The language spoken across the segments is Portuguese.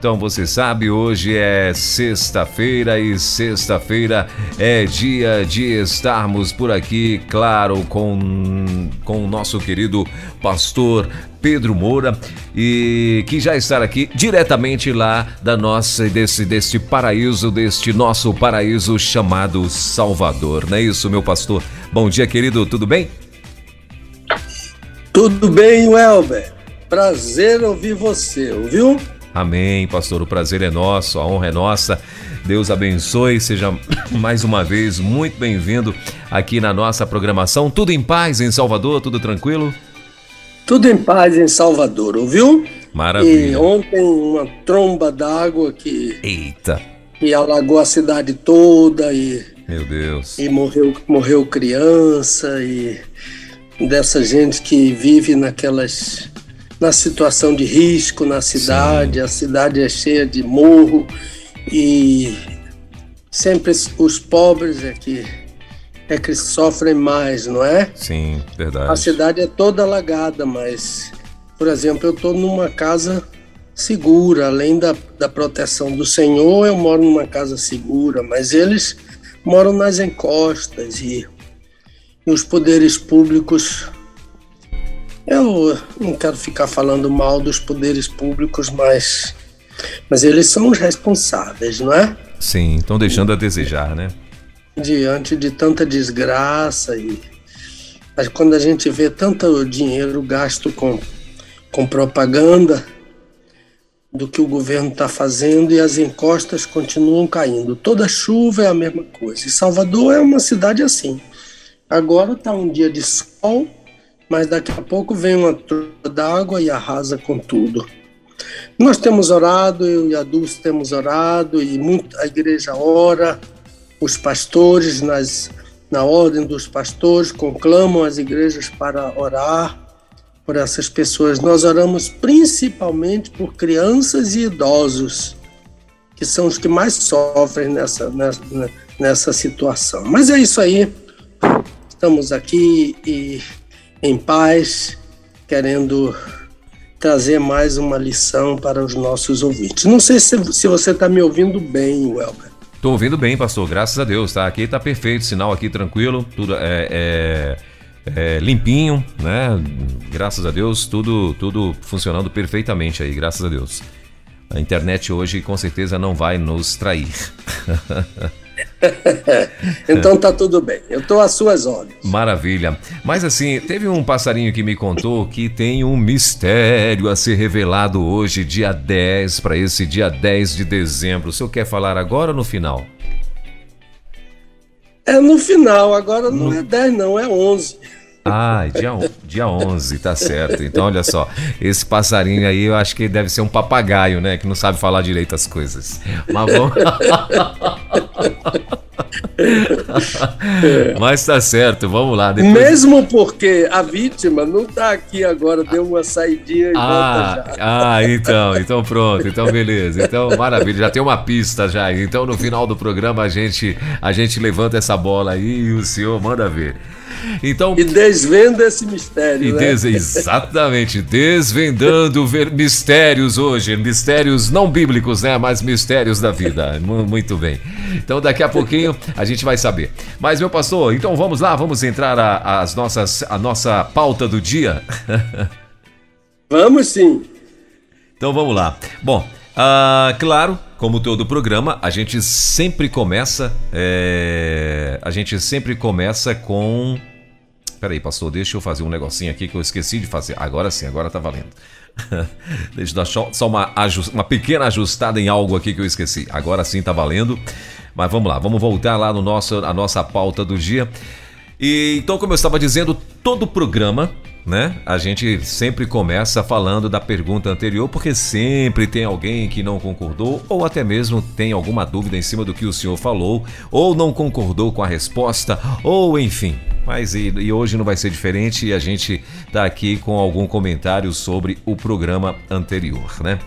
Então você sabe, hoje é sexta-feira e sexta-feira é dia de estarmos por aqui, claro, com, com o nosso querido pastor Pedro Moura e que já está aqui diretamente lá da nossa desse deste paraíso, deste nosso paraíso chamado Salvador. Não é isso, meu pastor? Bom dia, querido, tudo bem? Tudo bem, Welber. Prazer ouvir você, ouviu? Amém, pastor. O prazer é nosso, a honra é nossa. Deus abençoe, seja mais uma vez muito bem-vindo aqui na nossa programação. Tudo em paz em Salvador, tudo tranquilo? Tudo em paz em Salvador, ouviu? Maravilha. E ontem uma tromba d'água que. Eita! E alagou a cidade toda e. Meu Deus. E morreu, morreu criança e dessa gente que vive naquelas na situação de risco na cidade, Sim. a cidade é cheia de morro e sempre os pobres é que é que sofrem mais, não é? Sim, verdade. A cidade é toda alagada, mas, por exemplo, eu estou numa casa segura, além da, da proteção do Senhor, eu moro numa casa segura, mas eles moram nas encostas e, e os poderes públicos eu não quero ficar falando mal dos poderes públicos, mas, mas eles são os responsáveis, não é? Sim, estão deixando a desejar, né? Diante de tanta desgraça e mas quando a gente vê tanto dinheiro gasto com, com propaganda do que o governo está fazendo e as encostas continuam caindo. Toda chuva é a mesma coisa. E Salvador é uma cidade assim. Agora está um dia de sol, mas daqui a pouco vem uma troca d'água e arrasa com tudo. Nós temos orado, eu e a Dulce temos orado, e muito, a igreja ora, os pastores, nas, na ordem dos pastores, conclamam as igrejas para orar por essas pessoas. Nós oramos principalmente por crianças e idosos, que são os que mais sofrem nessa, nessa, nessa situação. Mas é isso aí, estamos aqui e em paz, querendo trazer mais uma lição para os nossos ouvintes. Não sei se, se você está me ouvindo bem, Welber. Estou ouvindo bem, pastor, graças a Deus, tá? Aqui está perfeito, sinal aqui tranquilo, tudo é, é, é, limpinho, né? Graças a Deus, tudo, tudo funcionando perfeitamente aí, graças a Deus. A internet hoje com certeza não vai nos trair. então tá tudo bem. Eu tô às suas ordens. Maravilha. Mas assim, teve um passarinho que me contou que tem um mistério a ser revelado hoje, dia 10, para esse dia 10 de dezembro. O senhor quer falar agora ou no final? É no final, agora não no... é 10 não, é 11. Ah, dia, dia 11, tá certo. Então, olha só, esse passarinho aí eu acho que deve ser um papagaio, né? Que não sabe falar direito as coisas. Mas vamos. Mas tá certo, vamos lá. Depois... Mesmo porque a vítima não tá aqui agora, deu uma saidinha e ah, volta já. Ah, então, então pronto, então beleza. Então, maravilha, já tem uma pista já. Então, no final do programa, a gente, a gente levanta essa bola aí e o senhor manda ver. Então, e desvenda esse mistério. E né? des, exatamente, desvendando mistérios hoje, mistérios não bíblicos, né? Mas mistérios da vida. Muito bem. Então daqui a pouquinho a gente vai saber. Mas, meu pastor, então vamos lá, vamos entrar a, as nossas, a nossa pauta do dia. Vamos sim. Então vamos lá. Bom, uh, claro, como todo programa, a gente sempre começa. É, a gente sempre começa com. Peraí, pastor, deixa eu fazer um negocinho aqui que eu esqueci de fazer. Agora sim, agora tá valendo. deixa eu dar só uma, uma pequena ajustada em algo aqui que eu esqueci. Agora sim tá valendo. Mas vamos lá, vamos voltar lá no nosso, a nossa pauta do dia. E então, como eu estava dizendo, todo programa né? A gente sempre começa falando da pergunta anterior, porque sempre tem alguém que não concordou, ou até mesmo tem alguma dúvida em cima do que o senhor falou, ou não concordou com a resposta, ou enfim. Mas e, e hoje não vai ser diferente e a gente está aqui com algum comentário sobre o programa anterior, né?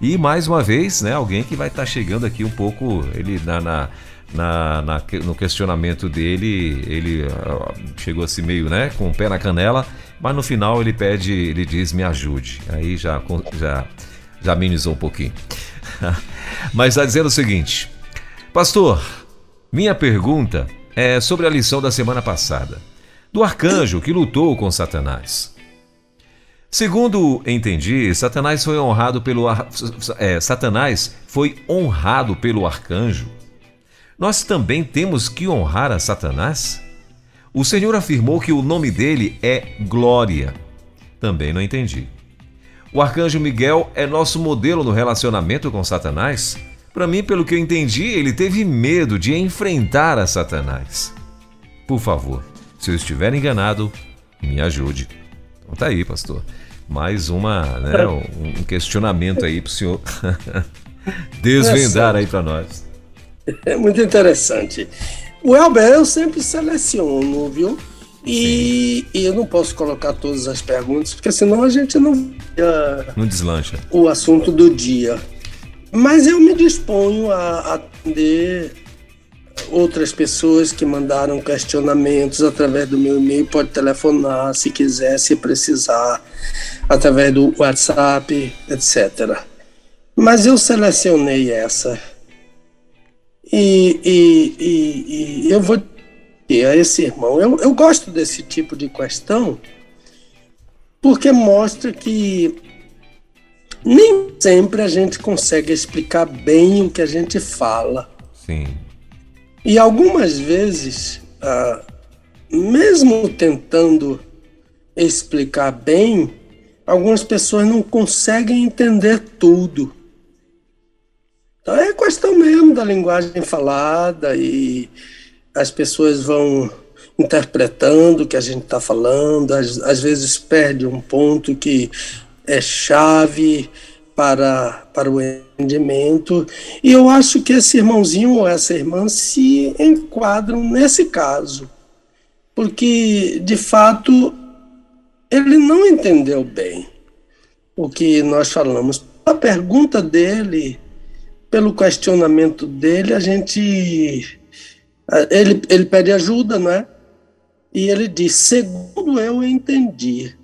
E mais uma vez, né, alguém que vai estar tá chegando aqui um pouco ele na, na na, na, no questionamento dele, ele uh, chegou assim meio, né, com o pé na canela, mas no final ele pede, ele diz, me ajude. Aí já, já, já amenizou um pouquinho. mas está dizendo o seguinte, pastor, minha pergunta é sobre a lição da semana passada, do arcanjo que lutou com Satanás. Segundo entendi, Satanás foi honrado pelo é, Satanás foi honrado pelo arcanjo nós também temos que honrar a Satanás? O Senhor afirmou que o nome dele é Glória. Também não entendi. O arcanjo Miguel é nosso modelo no relacionamento com Satanás? Para mim, pelo que eu entendi, ele teve medo de enfrentar a Satanás. Por favor, se eu estiver enganado, me ajude. Então tá aí, pastor. Mais uma, né, um questionamento aí para o senhor desvendar aí para nós. É muito interessante. O Elber eu sempre seleciono, viu? E, e, eu não posso colocar todas as perguntas, porque senão a gente não. Uh, não deslancha. O assunto do dia. Mas eu me disponho a atender outras pessoas que mandaram questionamentos através do meu e-mail. Pode telefonar se quiser, se precisar, através do WhatsApp, etc. Mas eu selecionei essa e, e, e, e eu vou dizer a esse irmão, eu, eu gosto desse tipo de questão porque mostra que nem sempre a gente consegue explicar bem o que a gente fala. Sim. E algumas vezes, ah, mesmo tentando explicar bem, algumas pessoas não conseguem entender tudo. Então é questão mesmo da linguagem falada e as pessoas vão interpretando o que a gente está falando, às, às vezes perde um ponto que é chave para, para o entendimento. E eu acho que esse irmãozinho ou essa irmã se enquadram nesse caso, porque de fato ele não entendeu bem o que nós falamos. A pergunta dele pelo questionamento dele, a gente. Ele, ele pede ajuda, não é? E ele diz: segundo eu entendi.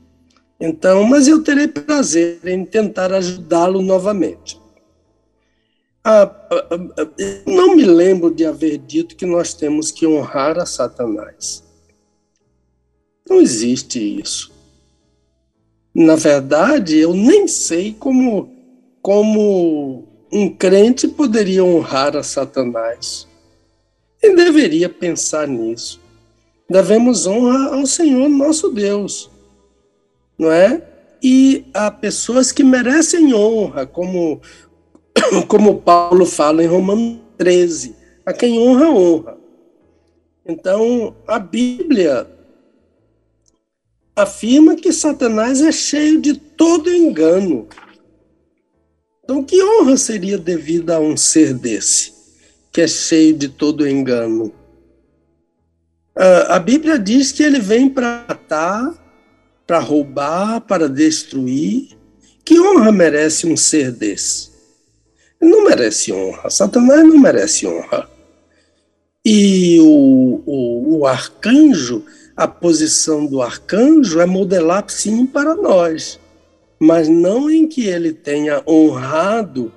Então, mas eu terei prazer em tentar ajudá-lo novamente. Ah, ah, ah, não me lembro de haver dito que nós temos que honrar a Satanás. Não existe isso. Na verdade, eu nem sei como, como um crente poderia honrar a Satanás. E deveria pensar nisso. Devemos honra ao Senhor nosso Deus, não é? E há pessoas que merecem honra, como, como Paulo fala em Romanos 13: a quem honra, honra. Então, a Bíblia afirma que Satanás é cheio de todo engano. Então, que honra seria devida a um ser desse, que é cheio de todo engano? A Bíblia diz que ele vem para matar, para roubar, para destruir. Que honra merece um ser desse? Ele não merece honra. Satanás não merece honra. E o, o, o arcanjo, a posição do arcanjo é modelar sim para nós mas não em que ele tenha honrado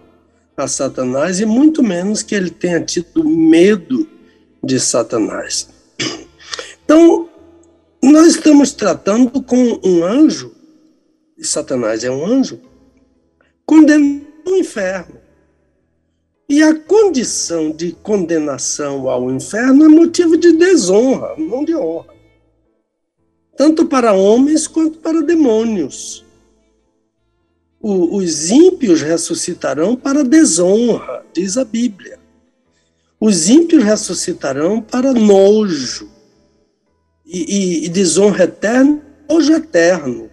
a Satanás e muito menos que ele tenha tido medo de Satanás. Então, nós estamos tratando com um anjo, e Satanás é um anjo, condenado ao inferno. E a condição de condenação ao inferno é motivo de desonra, não de honra. Tanto para homens quanto para demônios o, os ímpios ressuscitarão para desonra, diz a Bíblia. Os ímpios ressuscitarão para nojo e, e, e desonra eterna, nojo eterno.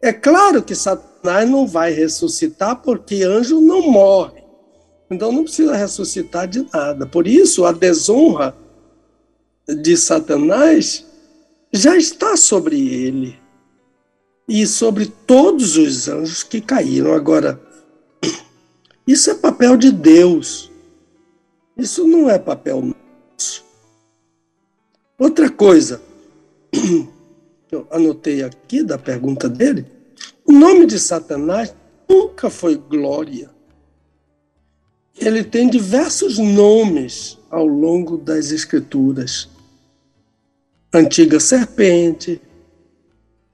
É claro que Satanás não vai ressuscitar porque anjo não morre. Então não precisa ressuscitar de nada. Por isso, a desonra de Satanás já está sobre ele e sobre todos os anjos que caíram. Agora, isso é papel de Deus. Isso não é papel nosso. Outra coisa eu anotei aqui da pergunta dele, o nome de Satanás nunca foi glória. Ele tem diversos nomes ao longo das escrituras. Antiga serpente,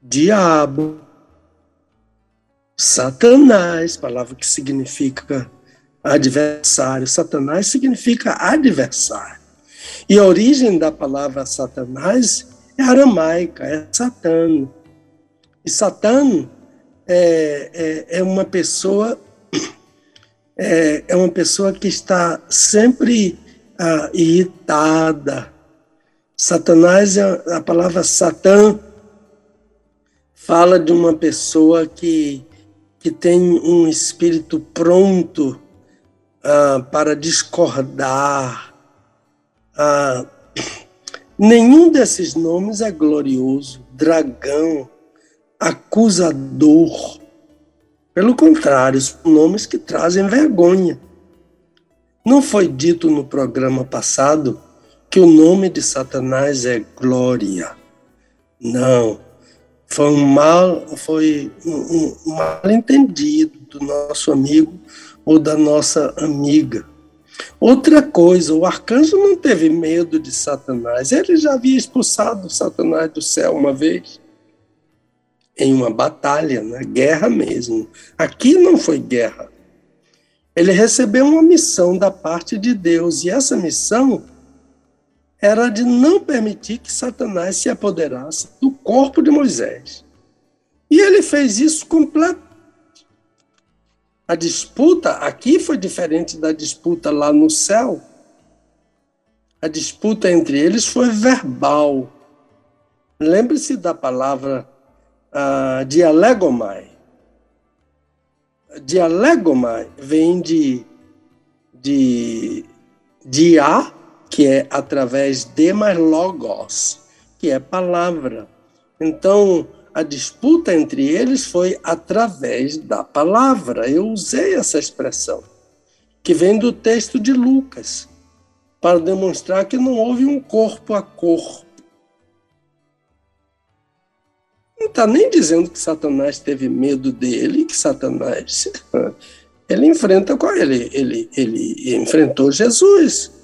diabo, Satanás, palavra que significa adversário. Satanás significa adversário. E a origem da palavra Satanás é aramaica, é Satano. E Satano é, é, é uma pessoa é, é, uma pessoa que está sempre ah, irritada. Satanás, é a palavra Satã, fala de uma pessoa que que tem um espírito pronto ah, para discordar. Ah, nenhum desses nomes é glorioso, dragão, acusador. Pelo contrário, são nomes que trazem vergonha. Não foi dito no programa passado que o nome de Satanás é glória. Não foi um mal, foi um, um mal entendido do nosso amigo ou da nossa amiga. Outra coisa, o arcanjo não teve medo de Satanás. Ele já havia expulsado Satanás do céu uma vez, em uma batalha, na né? guerra mesmo. Aqui não foi guerra. Ele recebeu uma missão da parte de Deus, e essa missão era de não permitir que Satanás se apoderasse do corpo de Moisés. E ele fez isso completo. A disputa aqui foi diferente da disputa lá no céu. A disputa entre eles foi verbal. Lembre-se da palavra uh, dialegomai. Dialegomai vem de, de, de a que é através de mais logos, que é palavra. Então, a disputa entre eles foi através da palavra. Eu usei essa expressão, que vem do texto de Lucas, para demonstrar que não houve um corpo a corpo. Não está nem dizendo que Satanás teve medo dele, que Satanás ele enfrenta com ele, ele, ele enfrentou Jesus.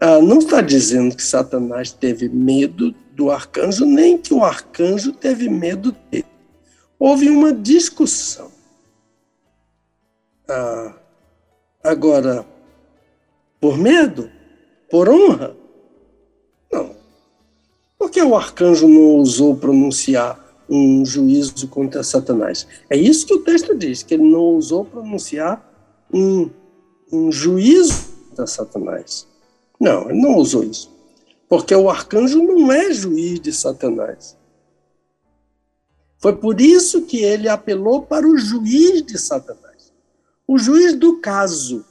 Ah, não está dizendo que Satanás teve medo do arcanjo, nem que o arcanjo teve medo dele. Houve uma discussão. Ah, agora, por medo? Por honra? Não. Por que o arcanjo não ousou pronunciar um juízo contra Satanás? É isso que o texto diz, que ele não ousou pronunciar um, um juízo contra Satanás. Não, ele não usou isso. Porque o arcanjo não é juiz de Satanás. Foi por isso que ele apelou para o juiz de Satanás, o juiz do caso.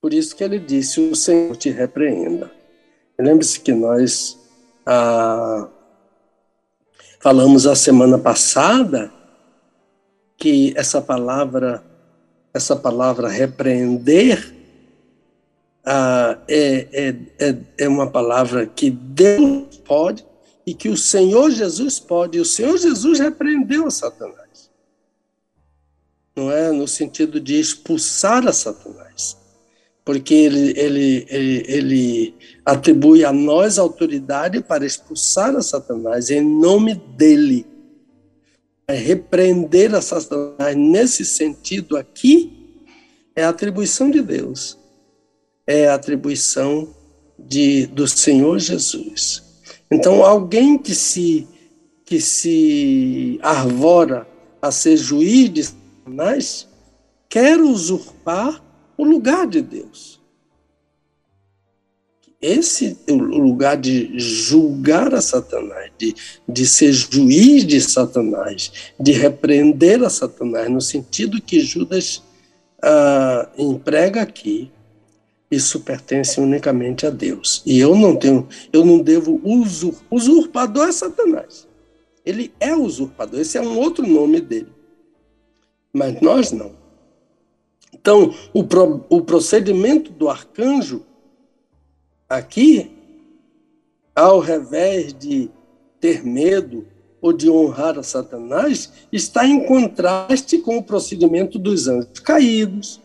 Por isso que ele disse: O Senhor te repreenda. Lembre-se que nós ah, falamos a semana passada que essa palavra, essa palavra repreender, ah, é, é, é, é uma palavra que Deus pode e que o Senhor Jesus pode. E o Senhor Jesus repreendeu Satanás. Não é no sentido de expulsar a Satanás, porque ele, ele, ele, ele atribui a nós autoridade para expulsar a Satanás em nome dele. É repreender a Satanás nesse sentido aqui é atribuição de Deus é atribuição de, do Senhor Jesus. Então, alguém que se, que se arvora a ser juiz de Satanás quer usurpar o lugar de Deus. Esse o lugar de julgar a Satanás, de, de ser juiz de Satanás, de repreender a Satanás, no sentido que Judas ah, emprega aqui, isso pertence unicamente a Deus. E eu não tenho, eu não devo usur, usurpador é Satanás. Ele é usurpador, esse é um outro nome dele. Mas nós não. Então, o, pro, o procedimento do arcanjo aqui, ao revés de ter medo ou de honrar a Satanás, está em contraste com o procedimento dos anjos caídos,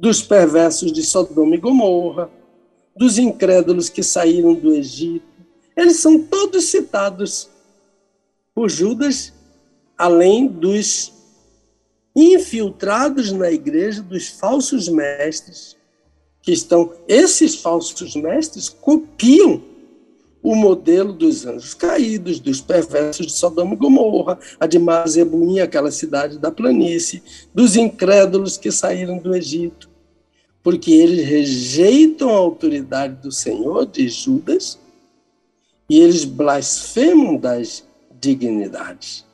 dos perversos de Sodoma e Gomorra, dos incrédulos que saíram do Egito. Eles são todos citados por Judas, além dos infiltrados na igreja, dos falsos mestres, que estão. Esses falsos mestres copiam o modelo dos anjos caídos, dos perversos de Sodoma e Gomorra, a de Mazebuim, aquela cidade da planície, dos incrédulos que saíram do Egito, porque eles rejeitam a autoridade do Senhor, de Judas, e eles blasfemam das dignidades.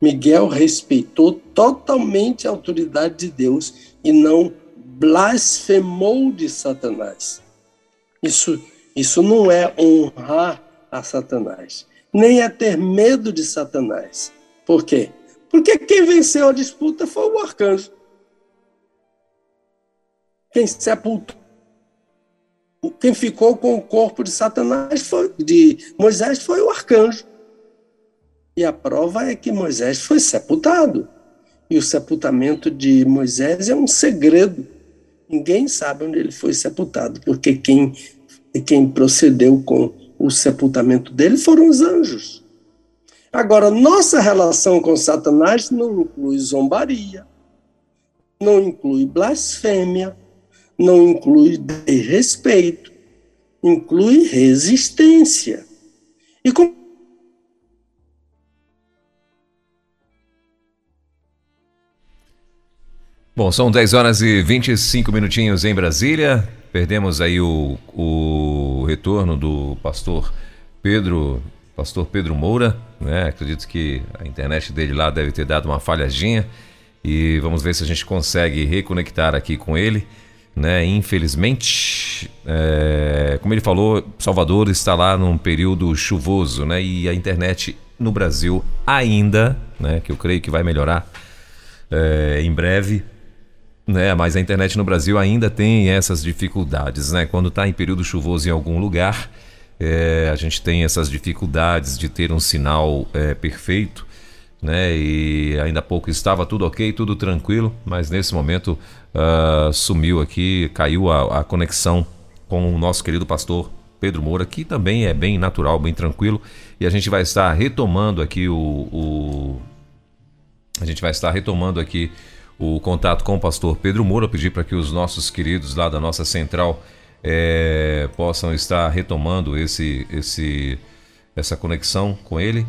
Miguel respeitou totalmente a autoridade de Deus e não blasfemou de Satanás. Isso, isso não é honrar a Satanás, nem é ter medo de Satanás. Por quê? Porque quem venceu a disputa foi o arcanjo. Quem sepultou, quem ficou com o corpo de Satanás foi, de Moisés foi o arcanjo. E a prova é que Moisés foi sepultado. E o sepultamento de Moisés é um segredo. Ninguém sabe onde ele foi sepultado, porque quem, quem procedeu com o sepultamento dele foram os anjos. Agora, nossa relação com Satanás não inclui zombaria, não inclui blasfêmia, não inclui desrespeito, inclui resistência. E como Bom, são 10 horas e 25 minutinhos em Brasília. Perdemos aí o, o retorno do pastor Pedro, pastor Pedro Moura, né? Acredito que a internet dele lá deve ter dado uma falhadinha e vamos ver se a gente consegue reconectar aqui com ele, né? Infelizmente, é, como ele falou, Salvador está lá num período chuvoso, né? E a internet no Brasil ainda, né? Que eu creio que vai melhorar é, em breve né, mas a internet no Brasil ainda tem essas dificuldades, né? Quando está em período chuvoso em algum lugar, é, a gente tem essas dificuldades de ter um sinal é, perfeito, né? E ainda há pouco estava tudo ok, tudo tranquilo, mas nesse momento uh, sumiu aqui, caiu a, a conexão com o nosso querido pastor Pedro Moura, que também é bem natural, bem tranquilo, e a gente vai estar retomando aqui o, o a gente vai estar retomando aqui o contato com o pastor Pedro Moura, pedir para que os nossos queridos lá da nossa central é, possam estar retomando esse, esse, essa conexão com ele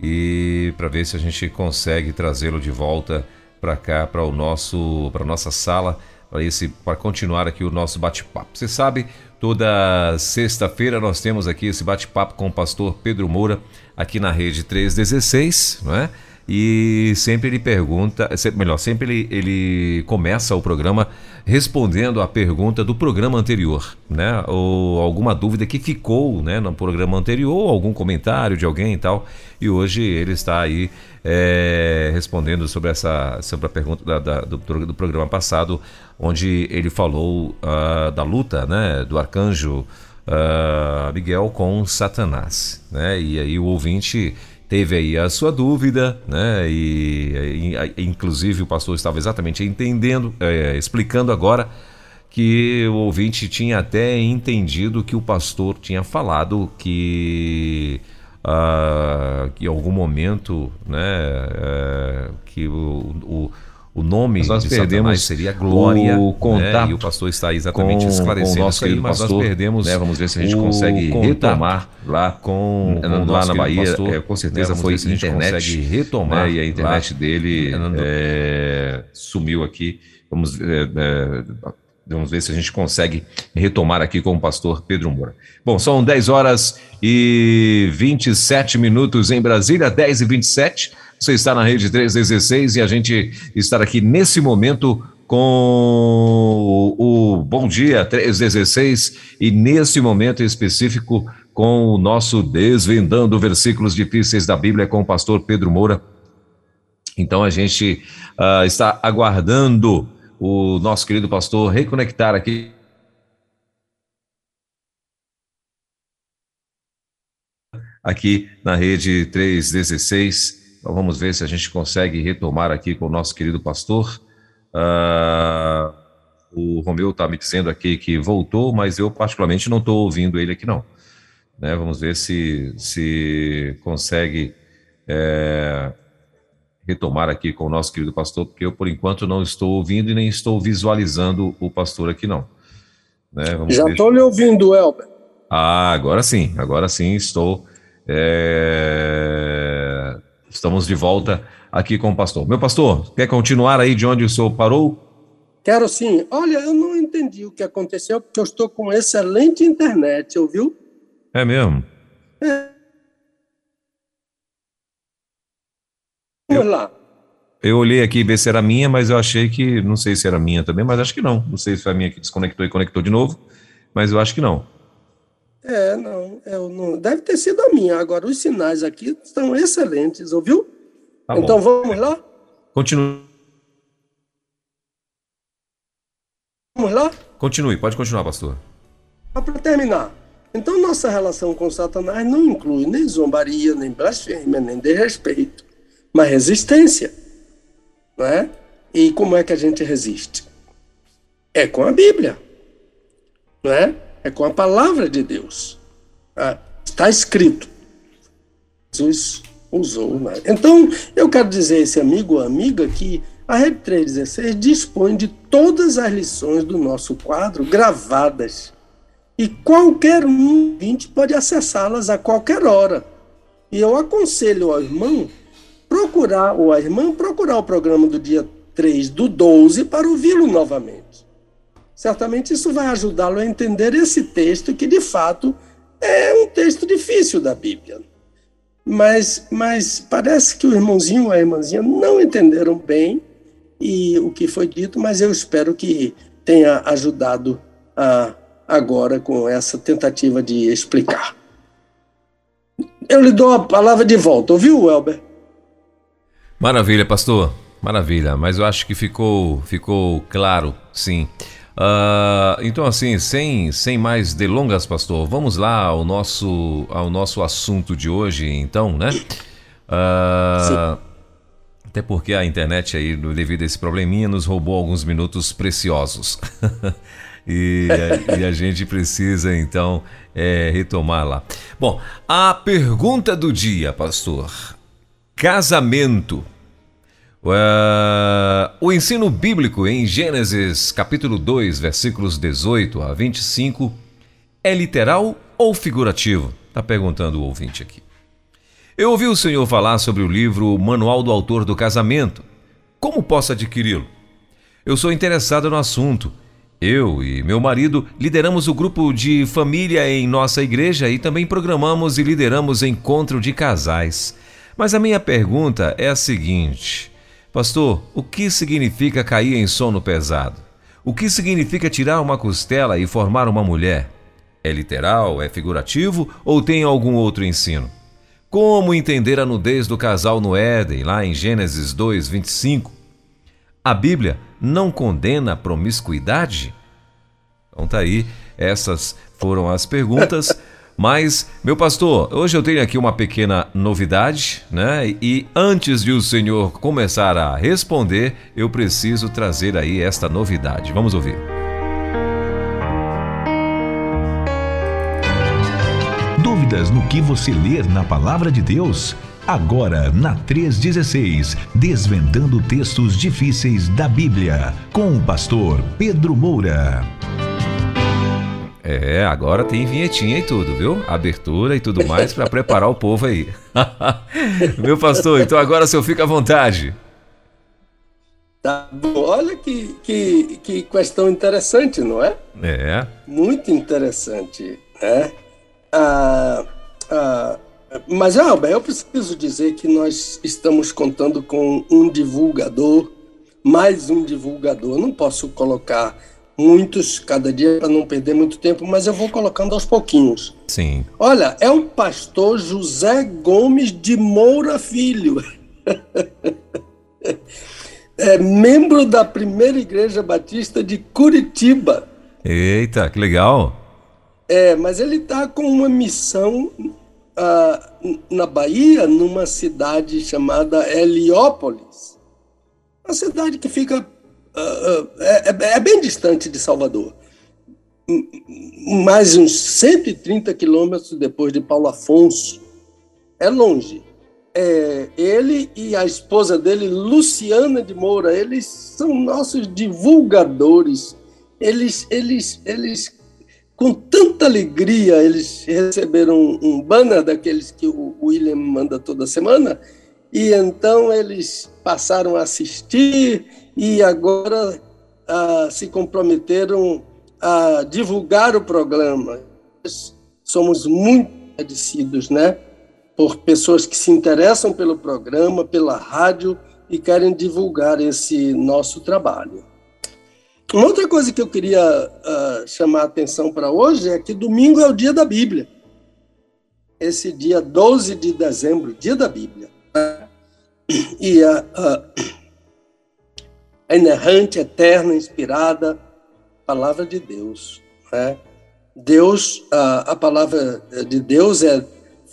e para ver se a gente consegue trazê-lo de volta para cá, para o nosso, para nossa sala, para esse, para continuar aqui o nosso bate-papo. Você sabe, toda sexta-feira nós temos aqui esse bate-papo com o pastor Pedro Moura aqui na rede 316, não é? e sempre ele pergunta, melhor, sempre ele, ele começa o programa respondendo a pergunta do programa anterior, né? Ou alguma dúvida que ficou, né, no programa anterior, algum comentário de alguém e tal. E hoje ele está aí é, respondendo sobre essa sobre a pergunta da, da, do, do, programa passado, onde ele falou uh, da luta, né, do arcanjo uh, Miguel com Satanás, né? E aí o ouvinte teve aí a sua dúvida, né? E, e inclusive o pastor estava exatamente entendendo, é, explicando agora que o ouvinte tinha até entendido que o pastor tinha falado que, que em algum momento, né, uh, que o, o o nome nós de perdemos Satanás seria glória. O contato né? E o pastor está exatamente com, esclarecendo com o nosso aí, mas pastor, nós perdemos. Né? Vamos ver se a gente consegue retomar lá com, com lá na Bahia. Pastor, é, com certeza né? foi a internet. consegue retomar né? E a internet lá, dele é, sumiu aqui. Vamos é, Vamos ver se a gente consegue retomar aqui com o pastor Pedro Moura. Bom, são 10 horas e 27 minutos em Brasília, 10 e 27. Você está na rede 316 e a gente está aqui nesse momento com o, Bom Dia 316 e nesse momento específico com o nosso Desvendando Versículos Difíceis da Bíblia com o pastor Pedro Moura. Então a gente uh, está aguardando o nosso querido pastor reconectar aqui aqui na rede 316. Então, vamos ver se a gente consegue retomar aqui com o nosso querido pastor. Uh, o Romeu está me dizendo aqui que voltou, mas eu particularmente não estou ouvindo ele aqui não. Né? Vamos ver se, se consegue é, retomar aqui com o nosso querido pastor, porque eu por enquanto não estou ouvindo e nem estou visualizando o pastor aqui não. Né? Já estou lhe ouvindo, Elber. Ah, agora sim, agora sim estou é... Estamos de volta aqui com o pastor. Meu pastor, quer continuar aí de onde o senhor parou? Quero sim. Olha, eu não entendi o que aconteceu, porque eu estou com excelente internet, ouviu? É mesmo? É. eu, lá. Eu olhei aqui ver se era minha, mas eu achei que, não sei se era minha também, mas acho que não. Não sei se foi a minha que desconectou e conectou de novo, mas eu acho que não. É, não, eu não. Deve ter sido a minha. Agora, os sinais aqui estão excelentes, ouviu? Tá então bom. vamos lá? Continue. Vamos lá? Continue, pode continuar, pastor. Para terminar, então nossa relação com Satanás não inclui nem zombaria, nem blasfêmia, nem desrespeito, mas resistência. Não é? E como é que a gente resiste? É com a Bíblia. Não é? é com a palavra de Deus. Ah, está escrito. Jesus usou. Né? Então, eu quero dizer a esse amigo ou amiga que a Rede 316 dispõe de todas as lições do nosso quadro gravadas. E qualquer um pode acessá-las a qualquer hora. E eu aconselho ao irmão procurar, ou à irmã, procurar o programa do dia 3 do 12 para ouvi-lo novamente certamente isso vai ajudá-lo a entender esse texto, que de fato é um texto difícil da Bíblia. Mas, mas parece que o irmãozinho ou a irmãzinha não entenderam bem e o que foi dito, mas eu espero que tenha ajudado a, agora com essa tentativa de explicar. Eu lhe dou a palavra de volta, ouviu, Elber? Maravilha, pastor. Maravilha, mas eu acho que ficou, ficou claro, sim. Uh, então, assim, sem, sem mais delongas, pastor, vamos lá ao nosso, ao nosso assunto de hoje, então, né? Uh, até porque a internet aí, devido a esse probleminha, nos roubou alguns minutos preciosos. e, e, a gente precisa, então, é, retomar lá. Bom, a pergunta do dia, pastor. Casamento Uh, o ensino bíblico em Gênesis capítulo 2, versículos 18 a 25 é literal ou figurativo? Está perguntando o ouvinte aqui. Eu ouvi o senhor falar sobre o livro Manual do Autor do Casamento. Como posso adquiri-lo? Eu sou interessado no assunto. Eu e meu marido lideramos o grupo de família em nossa igreja e também programamos e lideramos encontro de casais. Mas a minha pergunta é a seguinte: Pastor, o que significa cair em sono pesado? O que significa tirar uma costela e formar uma mulher? É literal, é figurativo ou tem algum outro ensino? Como entender a nudez do casal no Éden, lá em Gênesis 2, 25? A Bíblia não condena a promiscuidade? Então tá aí, essas foram as perguntas. Mas, meu pastor, hoje eu tenho aqui uma pequena novidade, né? E antes de o senhor começar a responder, eu preciso trazer aí esta novidade. Vamos ouvir. Dúvidas no que você ler na palavra de Deus? Agora na 316, desvendando textos difíceis da Bíblia, com o pastor Pedro Moura. É, agora tem vinhetinha e tudo, viu? Abertura e tudo mais para preparar o povo aí. Meu pastor, então agora o senhor fica à vontade. Tá bom. Olha que, que, que questão interessante, não é? É. Muito interessante, né? Ah, ah, mas, Albert, eu preciso dizer que nós estamos contando com um divulgador mais um divulgador. Não posso colocar muitos cada dia para não perder muito tempo, mas eu vou colocando aos pouquinhos. Sim. Olha, é o pastor José Gomes de Moura Filho. é membro da primeira igreja batista de Curitiba. Eita, que legal. É, mas ele está com uma missão uh, na Bahia, numa cidade chamada Heliópolis. Uma cidade que fica. Uh, uh, é, é, bem distante de Salvador. Mais uns 130 quilômetros depois de Paulo Afonso. É longe. É, ele e a esposa dele, Luciana de Moura, eles são nossos divulgadores. Eles, eles, eles com tanta alegria, eles receberam um, banner daqueles que o William manda toda semana, e então eles passaram a assistir e agora ah, se comprometeram a divulgar o programa. Somos muito agradecidos, né? Por pessoas que se interessam pelo programa, pela rádio e querem divulgar esse nosso trabalho. Uma outra coisa que eu queria uh, chamar a atenção para hoje é que domingo é o dia da Bíblia. Esse dia 12 de dezembro, dia da Bíblia. E a, a, a inerrante, eterna, inspirada palavra de Deus. Né? Deus, a, a palavra de Deus é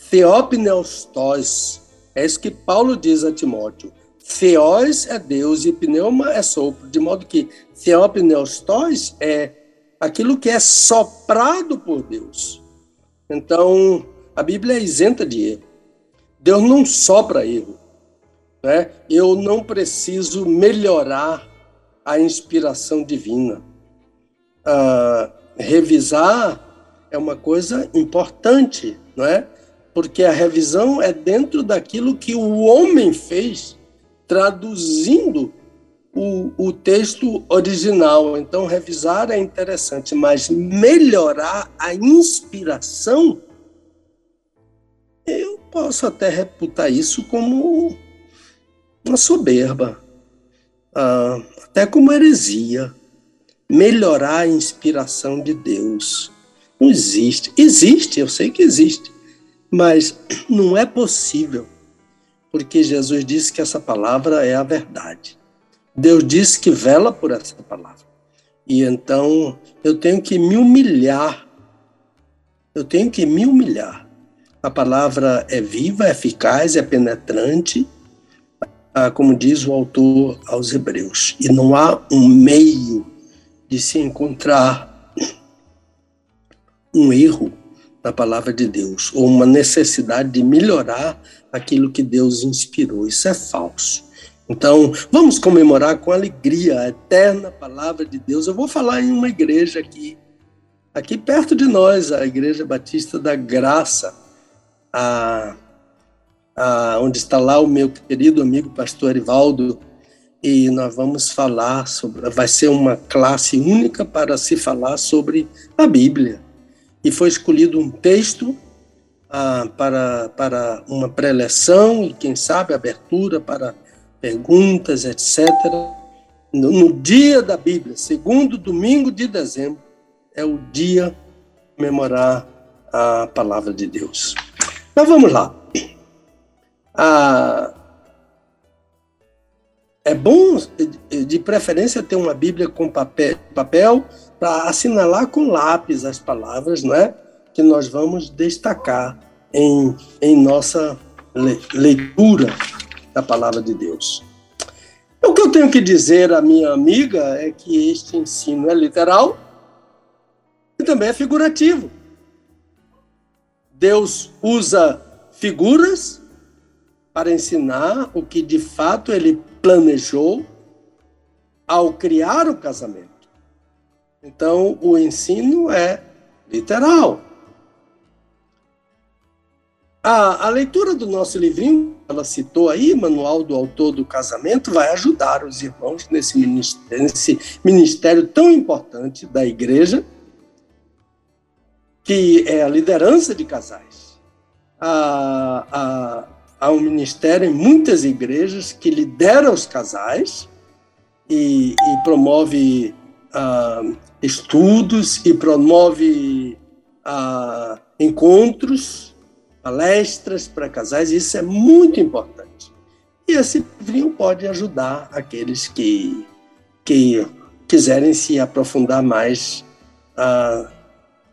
Theopneustos. É isso que Paulo diz a Timóteo. Theos é Deus e pneuma é sopro, de modo que theopneustos é aquilo que é soprado por Deus. Então, a Bíblia é isenta de erro. Deus não sopra erro. Né? Eu não preciso melhorar a inspiração divina. Ah, revisar é uma coisa importante, não é? Porque a revisão é dentro daquilo que o homem fez traduzindo o, o texto original. Então, revisar é interessante, mas melhorar a inspiração, eu posso até reputar isso como uma soberba, ah, até como heresia. Melhorar a inspiração de Deus. Não existe. Existe, eu sei que existe, mas não é possível porque Jesus disse que essa palavra é a verdade. Deus disse que vela por essa palavra. E então eu tenho que me humilhar. Eu tenho que me humilhar. A palavra é viva, é eficaz, é penetrante, ah, como diz o autor aos Hebreus. E não há um meio de se encontrar um erro na palavra de Deus, ou uma necessidade de melhorar aquilo que Deus inspirou. Isso é falso. Então, vamos comemorar com alegria a eterna palavra de Deus. Eu vou falar em uma igreja aqui, aqui perto de nós, a Igreja Batista da Graça, a, a, onde está lá o meu querido amigo pastor Erivaldo, e nós vamos falar sobre, vai ser uma classe única para se falar sobre a Bíblia. E foi escolhido um texto ah, para, para uma preleção e, quem sabe, abertura para perguntas, etc. No, no dia da Bíblia, segundo domingo de dezembro, é o dia comemorar a palavra de Deus. Mas vamos lá. Ah, é bom, de preferência, ter uma Bíblia com papel, para assinalar com lápis as palavras, não é? Que nós vamos destacar em, em nossa leitura da palavra de Deus. O que eu tenho que dizer à minha amiga é que este ensino é literal e também é figurativo. Deus usa figuras para ensinar o que de fato ele planejou ao criar o casamento. Então, o ensino é literal. A, a leitura do nosso livrinho, ela citou aí, Manual do Autor do Casamento, vai ajudar os irmãos nesse ministério, nesse ministério tão importante da igreja, que é a liderança de casais. Há, há, há um ministério em muitas igrejas que lidera os casais, e, e promove ah, estudos e promove ah, encontros, palestras para casais, isso é muito importante. E esse livrinho pode ajudar aqueles que, que quiserem se aprofundar mais ah,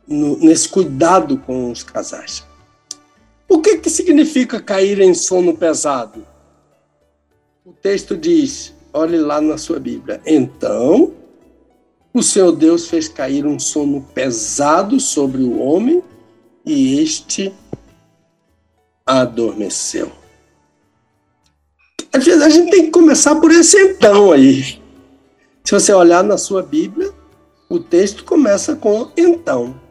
no, nesse cuidado com os casais. O que, que significa cair em sono pesado? O texto diz: olhe lá na sua Bíblia. Então, o Senhor Deus fez cair um sono pesado sobre o homem e este adormeceu. Às vezes a gente tem que começar por esse então aí. Se você olhar na sua Bíblia, o texto começa com então.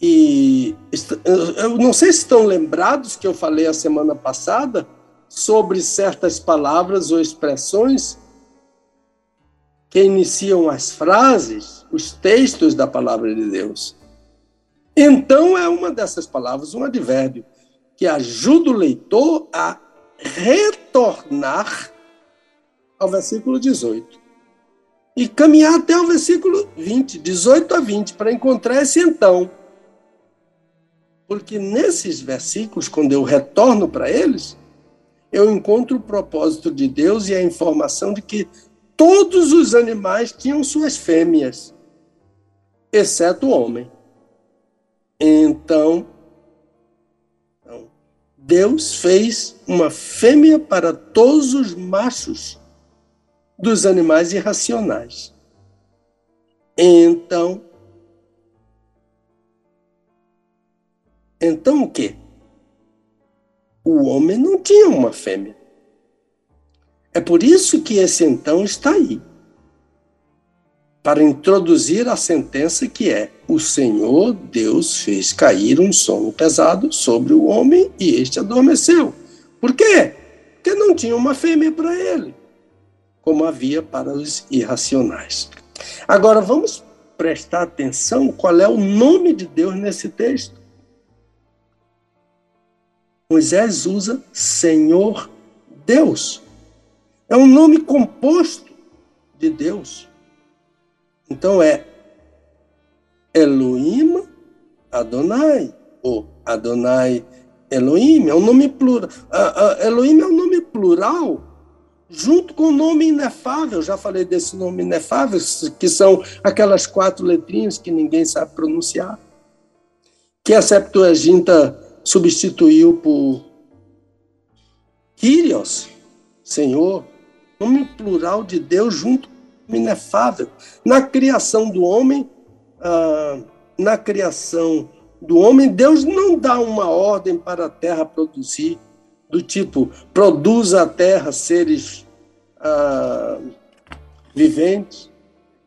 E eu não sei se estão lembrados que eu falei a semana passada sobre certas palavras ou expressões que iniciam as frases, os textos da palavra de Deus. Então é uma dessas palavras, um advérbio, que ajuda o leitor a retornar ao versículo 18 e caminhar até o versículo 20, 18 a 20, para encontrar esse então. Porque nesses versículos, quando eu retorno para eles, eu encontro o propósito de Deus e a informação de que todos os animais tinham suas fêmeas, exceto o homem. Então, então, Deus fez uma fêmea para todos os machos dos animais irracionais. Então, então o quê? O homem não tinha uma fêmea. É por isso que esse então está aí para introduzir a sentença que é: o Senhor Deus fez cair um sono pesado sobre o homem e este adormeceu. Por quê? Porque não tinha uma fêmea para ele, como havia para os irracionais. Agora vamos prestar atenção qual é o nome de Deus nesse texto. Moisés usa Senhor Deus. É um nome composto de Deus. Então é Elohim Adonai, ou Adonai Elohim, é um nome plural. Uh, uh, Elohim é um nome plural, junto com o nome inefável. Já falei desse nome inefável, que são aquelas quatro letrinhas que ninguém sabe pronunciar. Que a Septuaginta substituiu por Kyrios, Senhor, nome plural de Deus junto inefável. Na criação do homem, ah, na criação do homem, Deus não dá uma ordem para a terra produzir, do tipo, produza a terra seres ah, viventes.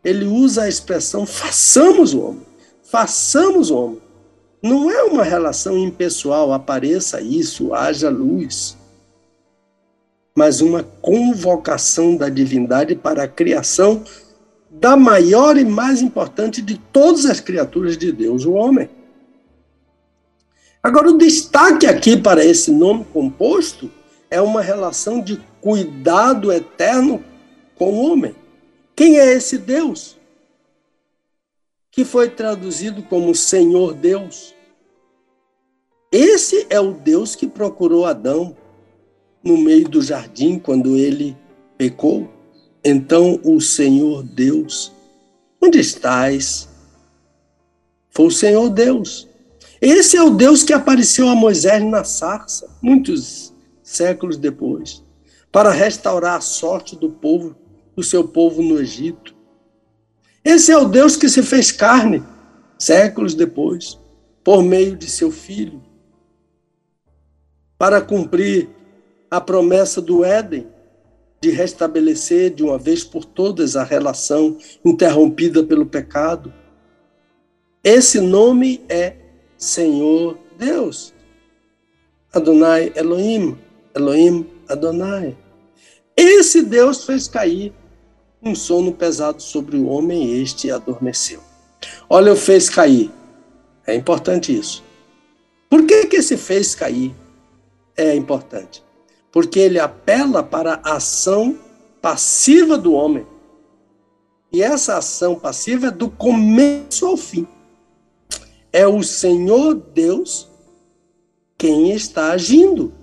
Ele usa a expressão façamos o homem, façamos o homem. Não é uma relação impessoal, apareça isso, haja luz, mas uma convocação da divindade para a criação da maior e mais importante de todas as criaturas de Deus, o homem. Agora, o destaque aqui para esse nome composto é uma relação de cuidado eterno com o homem. Quem é esse Deus? Que foi traduzido como Senhor Deus. Esse é o Deus que procurou Adão no meio do jardim quando ele pecou. Então o Senhor Deus, onde estás? Foi o Senhor Deus. Esse é o Deus que apareceu a Moisés na sarça, muitos séculos depois, para restaurar a sorte do povo, do seu povo no Egito. Esse é o Deus que se fez carne, séculos depois, por meio de seu filho, para cumprir a promessa do Éden de restabelecer de uma vez por todas a relação interrompida pelo pecado. Esse nome é Senhor Deus. Adonai Elohim, Elohim Adonai. Esse Deus fez cair um sono pesado sobre o homem e este adormeceu. Olha, o fez cair. É importante isso. Por que, que esse fez cair é importante? Porque ele apela para a ação passiva do homem. E essa ação passiva é do começo ao fim. É o Senhor Deus quem está agindo.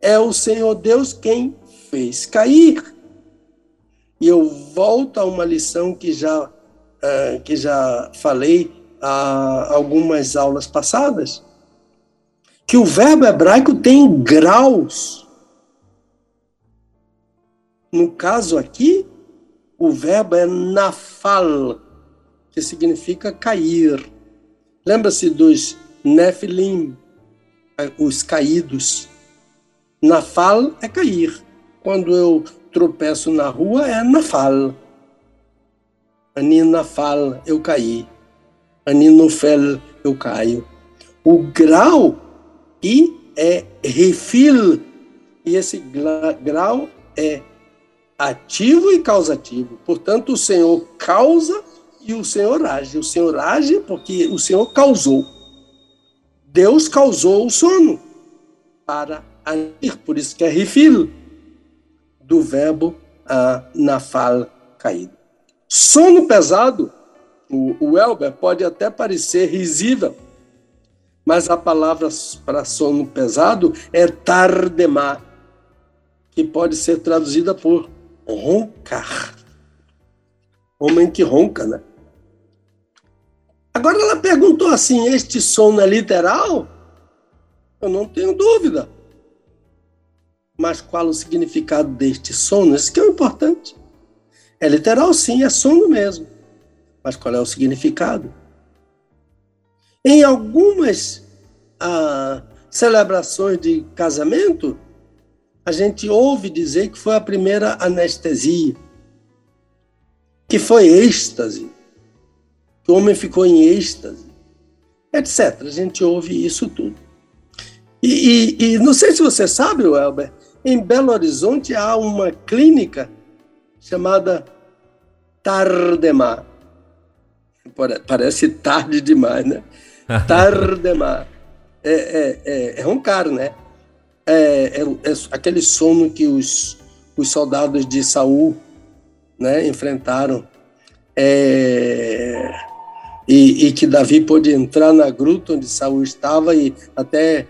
É o Senhor Deus quem fez cair. E eu volto a uma lição que já, uh, que já falei há algumas aulas passadas, que o verbo hebraico tem graus. No caso aqui, o verbo é nafal, que significa cair. Lembra-se dos Nephilim, os caídos. Nafal é cair. Quando eu tropeço na rua, é. Ani nafal, eu caí. Ani nufel, eu caio. O grau I é refil. E esse grau é ativo e causativo. Portanto, o Senhor causa e o Senhor age. O Senhor age porque o Senhor causou. Deus causou o sono para agir, por isso que é refil do verbo uh, nafal caído. Sono pesado, o, o Elber pode até parecer risível, mas a palavra para sono pesado é tardemar, que pode ser traduzida por roncar. Homem que ronca, né? Agora ela perguntou assim: este sono é literal? Eu não tenho dúvida. Mas qual o significado deste sono? Isso que é o importante. É literal, sim, é sono mesmo. Mas qual é o significado? Em algumas ah, celebrações de casamento, a gente ouve dizer que foi a primeira anestesia, que foi êxtase, que o homem ficou em êxtase, etc. A gente ouve isso tudo. E, e, e não sei se você sabe, Welber, em Belo Horizonte há uma clínica chamada Tardemar. Parece tarde demais, né? Tardemar. É, é, é, é roncar, né? É, é, é, aquele sono que os, os soldados de Saul né, enfrentaram. É, e, e, que Davi pôde entrar na gruta onde Saul estava e até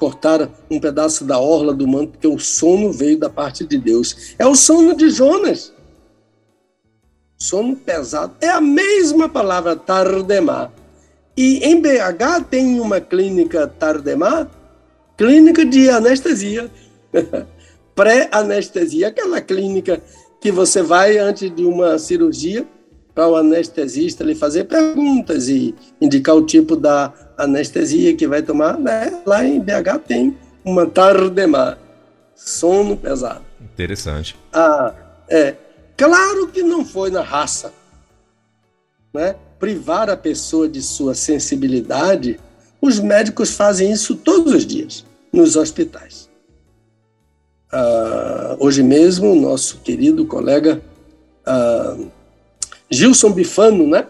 cortar um pedaço da orla do manto, porque o sono veio da parte de Deus. É o sono de Jonas. Sono pesado. É a mesma palavra, tardemar. E em BH tem uma clínica tardemar, clínica de anestesia. Pré-anestesia, aquela clínica que você vai antes de uma cirurgia para o anestesista lhe fazer perguntas e indicar o tipo da anestesia que vai tomar. Né? Lá em BH tem uma tardemar, sono pesado. Interessante. Ah, é. Claro que não foi na raça. Né? Privar a pessoa de sua sensibilidade, os médicos fazem isso todos os dias nos hospitais. Ah, hoje mesmo, nosso querido colega ah, Gilson Bifano, né?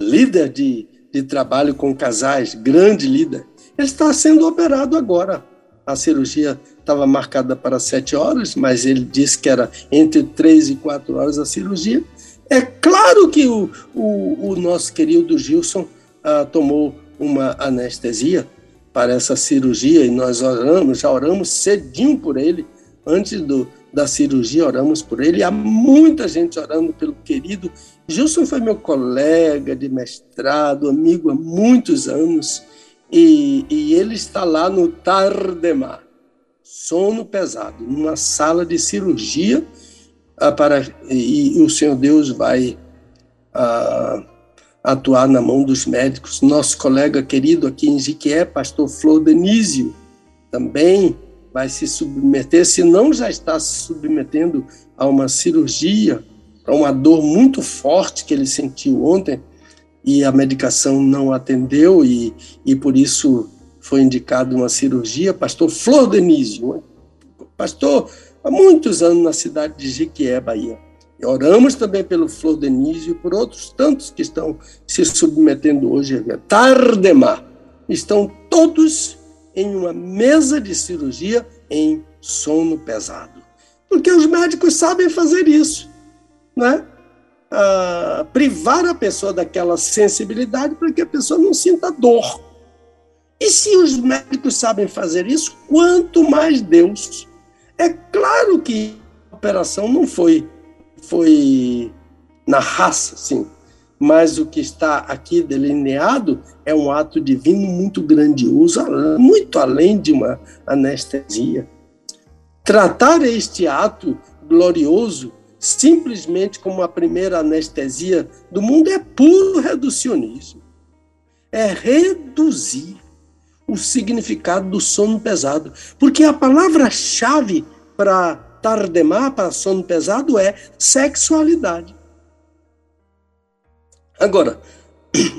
líder de, de trabalho com casais, grande líder, ele está sendo operado agora. A cirurgia estava marcada para sete horas, mas ele disse que era entre três e quatro horas a cirurgia. É claro que o, o, o nosso querido Gilson ah, tomou uma anestesia para essa cirurgia e nós oramos, já oramos cedinho por ele, antes do, da cirurgia, oramos por ele. Há muita gente orando pelo querido. Gilson foi meu colega de mestrado, amigo há muitos anos, e, e ele está lá no Tardemar, sono pesado, numa sala de cirurgia, ah, para, e, e, o Senhor Deus vai ah, atuar na mão dos médicos. Nosso colega querido aqui em Jiquié, pastor Flor Denísio, também vai se submeter, se não já está se submetendo a uma cirurgia, a uma dor muito forte que ele sentiu ontem, e a medicação não atendeu, e, e por isso foi indicado uma cirurgia. Pastor Flor Denísio, pastor há muitos anos na cidade de Jiquié, Bahia. E oramos também pelo Flor Denísio e por outros tantos que estão se submetendo hoje. Tardemar. Estão todos em uma mesa de cirurgia em sono pesado. Porque os médicos sabem fazer isso, né? Ah, privar a pessoa daquela sensibilidade para que a pessoa não sinta dor. E se os médicos sabem fazer isso, quanto mais Deus. É claro que a operação não foi, foi na raça, sim, mas o que está aqui delineado é um ato divino muito grandioso, muito além de uma anestesia. Tratar este ato glorioso simplesmente como a primeira anestesia do mundo é puro reducionismo. É reduzir o significado do sono pesado. Porque a palavra-chave para tardemar, para sono pesado, é sexualidade. Agora,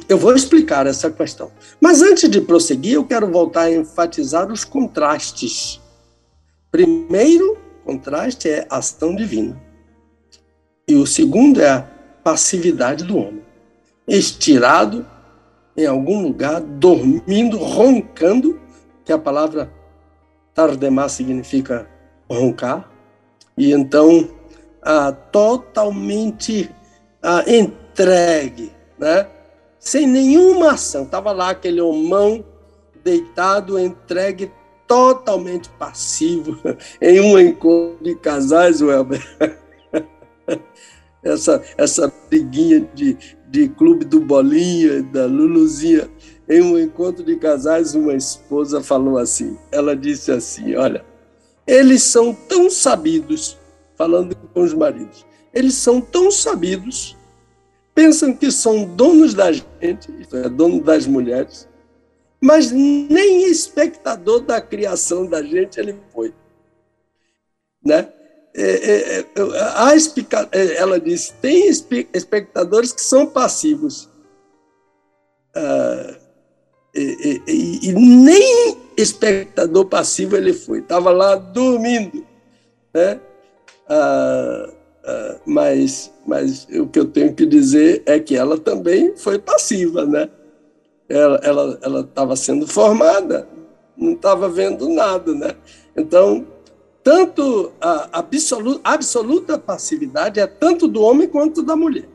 eu vou explicar essa questão. Mas antes de prosseguir, eu quero voltar a enfatizar os contrastes. Primeiro contraste é ação divina. E o segundo é a passividade do homem. Estirado em algum lugar, dormindo, roncando, que a palavra tardemar significa roncar, e então ah, totalmente ah, entregue, né? sem nenhuma ação. Estava lá aquele homão deitado, entregue, totalmente passivo, em um encontro de casais, Welber. Essa, essa briguinha de, de clube do Bolinha, da Luluzinha. Em um encontro de casais, uma esposa falou assim: ela disse assim, olha, eles são tão sabidos, falando com os maridos, eles são tão sabidos, pensam que são donos da gente, isto é, dono das mulheres, mas nem espectador da criação da gente ele foi. Né? É, é, é, explica... ela disse, tem espectadores que são passivos. Ah, e, e, e, nem espectador passivo ele foi, estava lá dormindo. Né? Ah, ah, mas, mas o que eu tenho que dizer é que ela também foi passiva. Né? Ela estava sendo formada, não estava vendo nada. Né? Então, tanto a absoluta, absoluta passividade é tanto do homem quanto da mulher.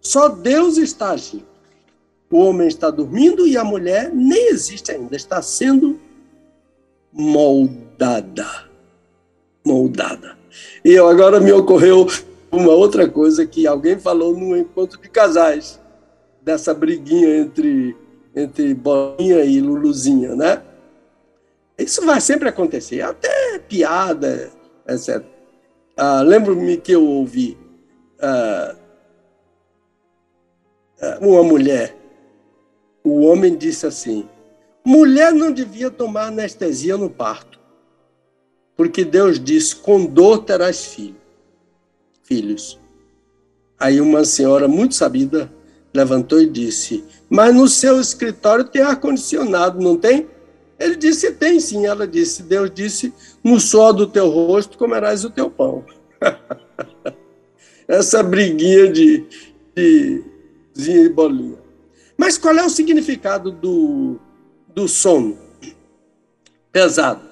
Só Deus está agindo. O homem está dormindo e a mulher nem existe ainda, está sendo moldada. Moldada. E agora me ocorreu uma outra coisa que alguém falou num encontro de casais, dessa briguinha entre, entre Bolinha e Luluzinha, né? Isso vai sempre acontecer, até piada, etc. Ah, Lembro-me que eu ouvi ah, ah, uma mulher, o homem disse assim: mulher não devia tomar anestesia no parto, porque Deus disse: com dor terás filho, filhos. Aí uma senhora muito sabida levantou e disse: Mas no seu escritório tem ar-condicionado, não tem? Ele disse: Tem sim. Ela disse: Deus disse: No sol do teu rosto comerás o teu pão. Essa briguinha de, de zinha e bolinha. Mas qual é o significado do, do sono? Pesado.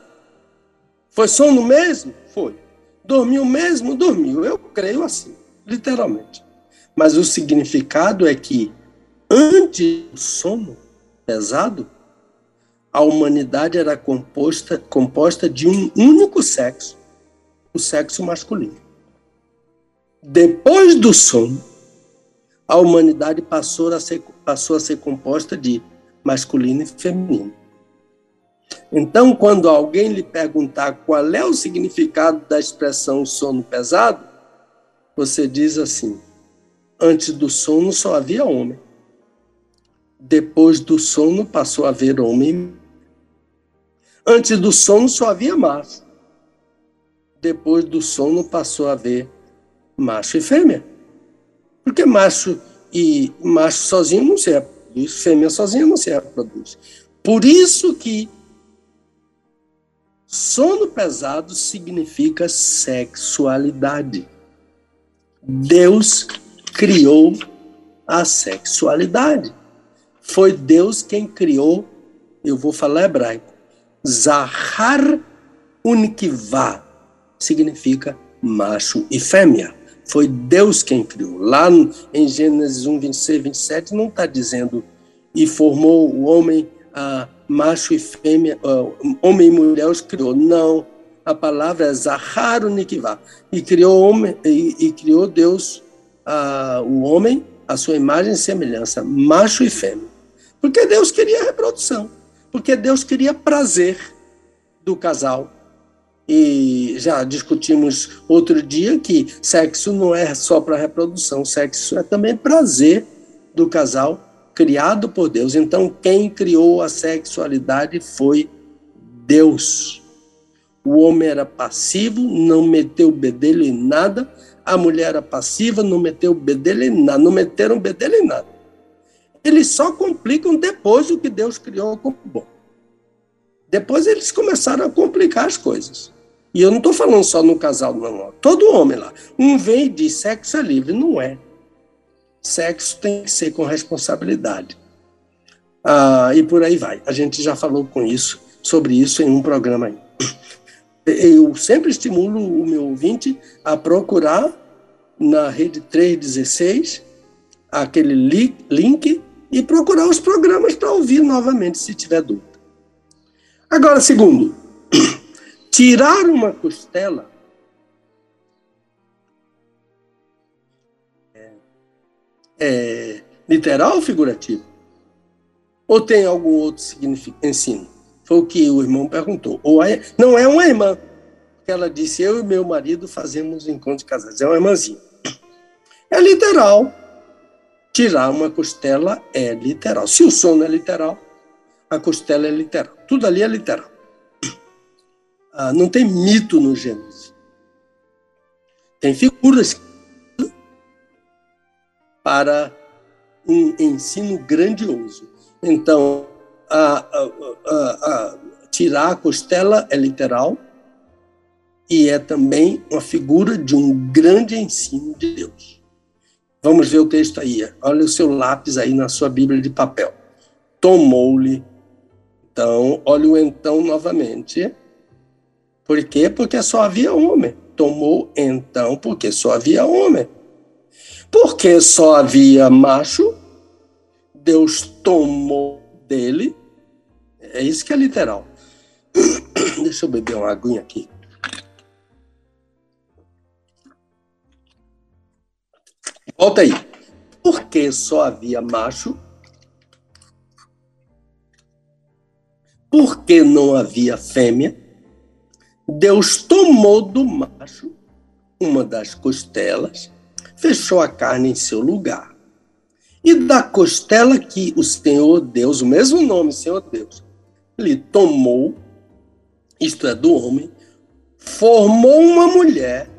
Foi sono mesmo? Foi. Dormiu mesmo? Dormiu. Eu creio assim, literalmente. Mas o significado é que antes do sono pesado, a humanidade era composta, composta de um único sexo, o sexo masculino. Depois do sono, a humanidade passou a ser, passou a ser composta de masculino e feminino. Então, quando alguém lhe perguntar qual é o significado da expressão sono pesado, você diz assim: antes do sono só havia homem. Depois do sono passou a haver homem Antes do sono só havia macho. Depois do sono passou a haver macho e fêmea. Porque macho e macho sozinho não se reproduz, fêmea sozinha não se reproduz. Por isso que sono pesado significa sexualidade. Deus criou a sexualidade. Foi Deus quem criou, eu vou falar hebraico, Zahar Unikivá significa macho e fêmea. Foi Deus quem criou. Lá em Gênesis 1, 26, 27, não está dizendo e formou o homem, a macho e fêmea, homem e mulher os criou. Não. A palavra é Zaharu Nikivá. E criou, homem, e, e criou Deus a, o homem, a sua imagem e semelhança, macho e fêmea. Porque Deus queria reprodução. Porque Deus queria prazer do casal. E já discutimos outro dia que sexo não é só para reprodução, sexo é também prazer do casal criado por Deus. Então, quem criou a sexualidade foi Deus. O homem era passivo, não meteu o bedelho em nada. A mulher era passiva, não meteu o bedelho em nada. Não meteram bedelho em nada. Eles só complicam depois o que Deus criou como bom. Depois eles começaram a complicar as coisas. E eu não estou falando só no casal, não. Todo homem lá. Um vem e diz sexo é livre. Não é. Sexo tem que ser com responsabilidade. Ah, e por aí vai. A gente já falou com isso, sobre isso em um programa aí. Eu sempre estimulo o meu ouvinte a procurar na rede 316 aquele link e procurar os programas para ouvir novamente se tiver dúvida. Agora, segundo, tirar uma costela é, é literal ou figurativo? Ou tem algum outro ensino? Foi o que o irmão perguntou. Ou não é uma irmã, ela disse: Eu e meu marido fazemos encontro de casais. É uma irmãzinha. É literal. Tirar uma costela é literal. Se o sono é literal, a costela é literal. Tudo ali é literal. Ah, não tem mito no Gênesis. Tem figuras para um ensino grandioso. Então, a, a, a, tirar a costela é literal e é também uma figura de um grande ensino de Deus. Vamos ver o texto aí. Olha o seu lápis aí na sua Bíblia de papel. Tomou-lhe. Então, olha o então novamente por quê? Porque só havia homem. Tomou então, porque só havia homem. Porque só havia macho, Deus tomou dele. É isso que é literal. Deixa eu beber uma aguinha aqui. Volta aí. Porque só havia macho, porque não havia fêmea, Deus tomou do macho uma das costelas, fechou a carne em seu lugar. E da costela que o Senhor Deus, o mesmo nome, Senhor Deus, lhe tomou, isto é, do homem, formou uma mulher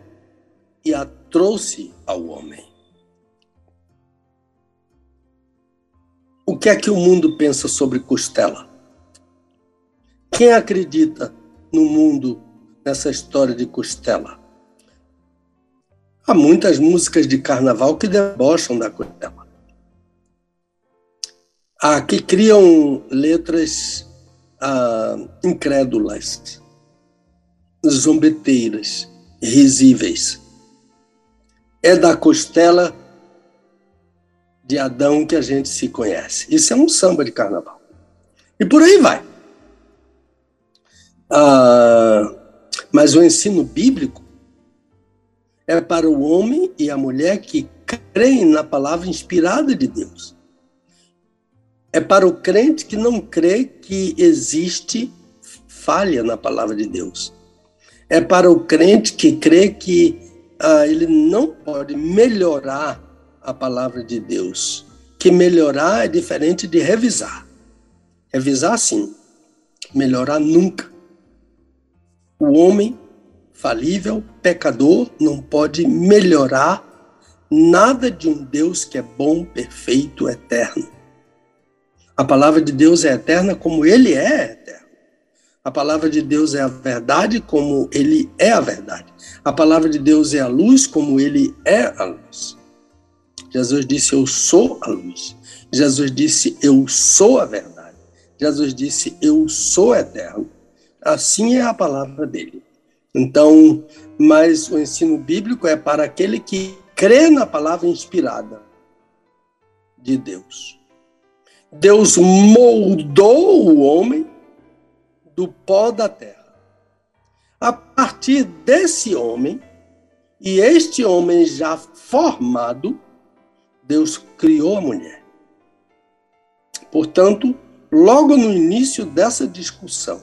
e a trouxe ao homem. O que é que o mundo pensa sobre costela? Quem acredita no mundo nessa história de costela. Há muitas músicas de carnaval que debocham da costela. Há que criam letras ah, incrédulas, zombeteiras, risíveis. É da costela de Adão que a gente se conhece. Isso é um samba de carnaval. E por aí vai. Ah, mas o ensino bíblico é para o homem e a mulher que creem na palavra inspirada de Deus. É para o crente que não crê que existe falha na palavra de Deus. É para o crente que crê que ah, ele não pode melhorar a palavra de Deus. Que melhorar é diferente de revisar. Revisar, sim. Melhorar nunca. O homem falível, pecador, não pode melhorar nada de um Deus que é bom, perfeito, eterno. A palavra de Deus é eterna como ele é eterno. A palavra de Deus é a verdade como ele é a verdade. A palavra de Deus é a luz como ele é a luz. Jesus disse: Eu sou a luz. Jesus disse: Eu sou a verdade. Jesus disse: Eu sou eterno. Assim é a palavra dele. Então, mas o ensino bíblico é para aquele que crê na palavra inspirada de Deus. Deus moldou o homem do pó da terra. A partir desse homem, e este homem já formado, Deus criou a mulher. Portanto, logo no início dessa discussão,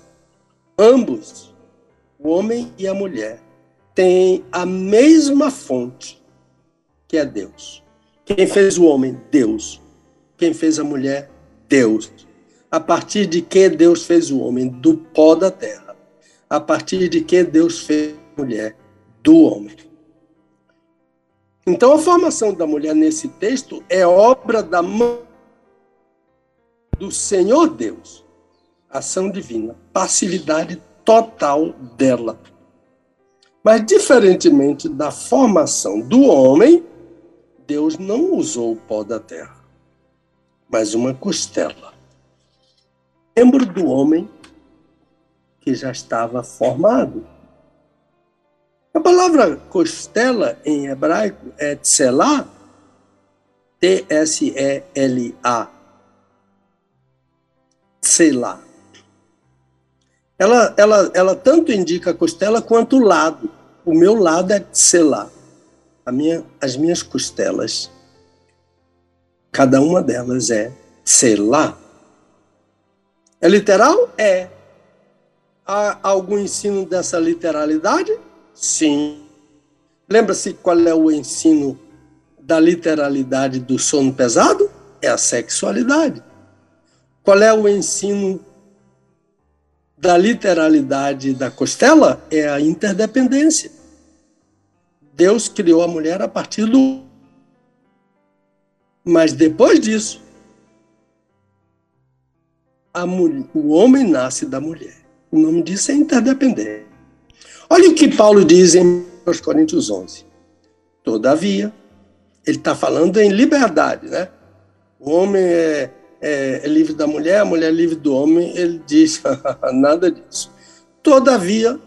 ambos, o homem e a mulher, têm a mesma fonte, que é Deus. Quem fez o homem? Deus. Quem fez a mulher? Deus. A partir de que Deus fez o homem? Do pó da terra. A partir de que Deus fez a mulher? Do homem. Então, a formação da mulher nesse texto é obra da mão do Senhor Deus. Ação divina, passividade total dela. Mas, diferentemente da formação do homem, Deus não usou o pó da terra, mas uma costela. Membro do homem que já estava formado. A palavra costela em hebraico é tselá, T-S-E-L-A. Tselá. Ela, ela, ela tanto indica costela quanto lado. O meu lado é tselá. A minha, as minhas costelas, cada uma delas é tselá. É literal? É. Há algum ensino dessa literalidade? Sim. Lembra-se qual é o ensino da literalidade do sono pesado? É a sexualidade. Qual é o ensino da literalidade da costela? É a interdependência. Deus criou a mulher a partir do. Mas depois disso, mulher, o homem nasce da mulher. O nome disso é interdependência. Olha o que Paulo diz em Coríntios 11. Todavia, ele está falando em liberdade, né? O homem é, é, é, livre da mulher, a mulher é livre do homem. Ele diz nada disso. Todavia,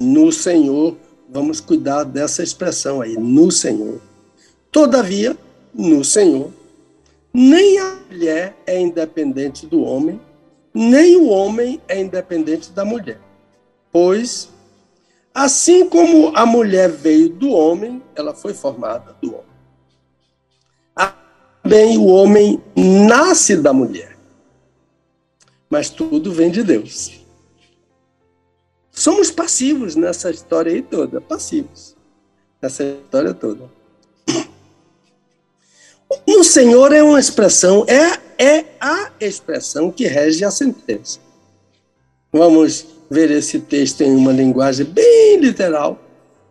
no Senhor, vamos cuidar dessa expressão aí, no Senhor. Todavia, no Senhor, nem a mulher é independente do homem, nem o homem é independente da mulher. Pois Assim como a mulher veio do homem, ela foi formada do homem. Também o homem nasce da mulher. Mas tudo vem de Deus. Somos passivos nessa história aí toda, passivos. Nessa história toda. No Senhor é uma expressão, é, é a expressão que rege a sentença. Vamos ver esse texto em uma linguagem bem literal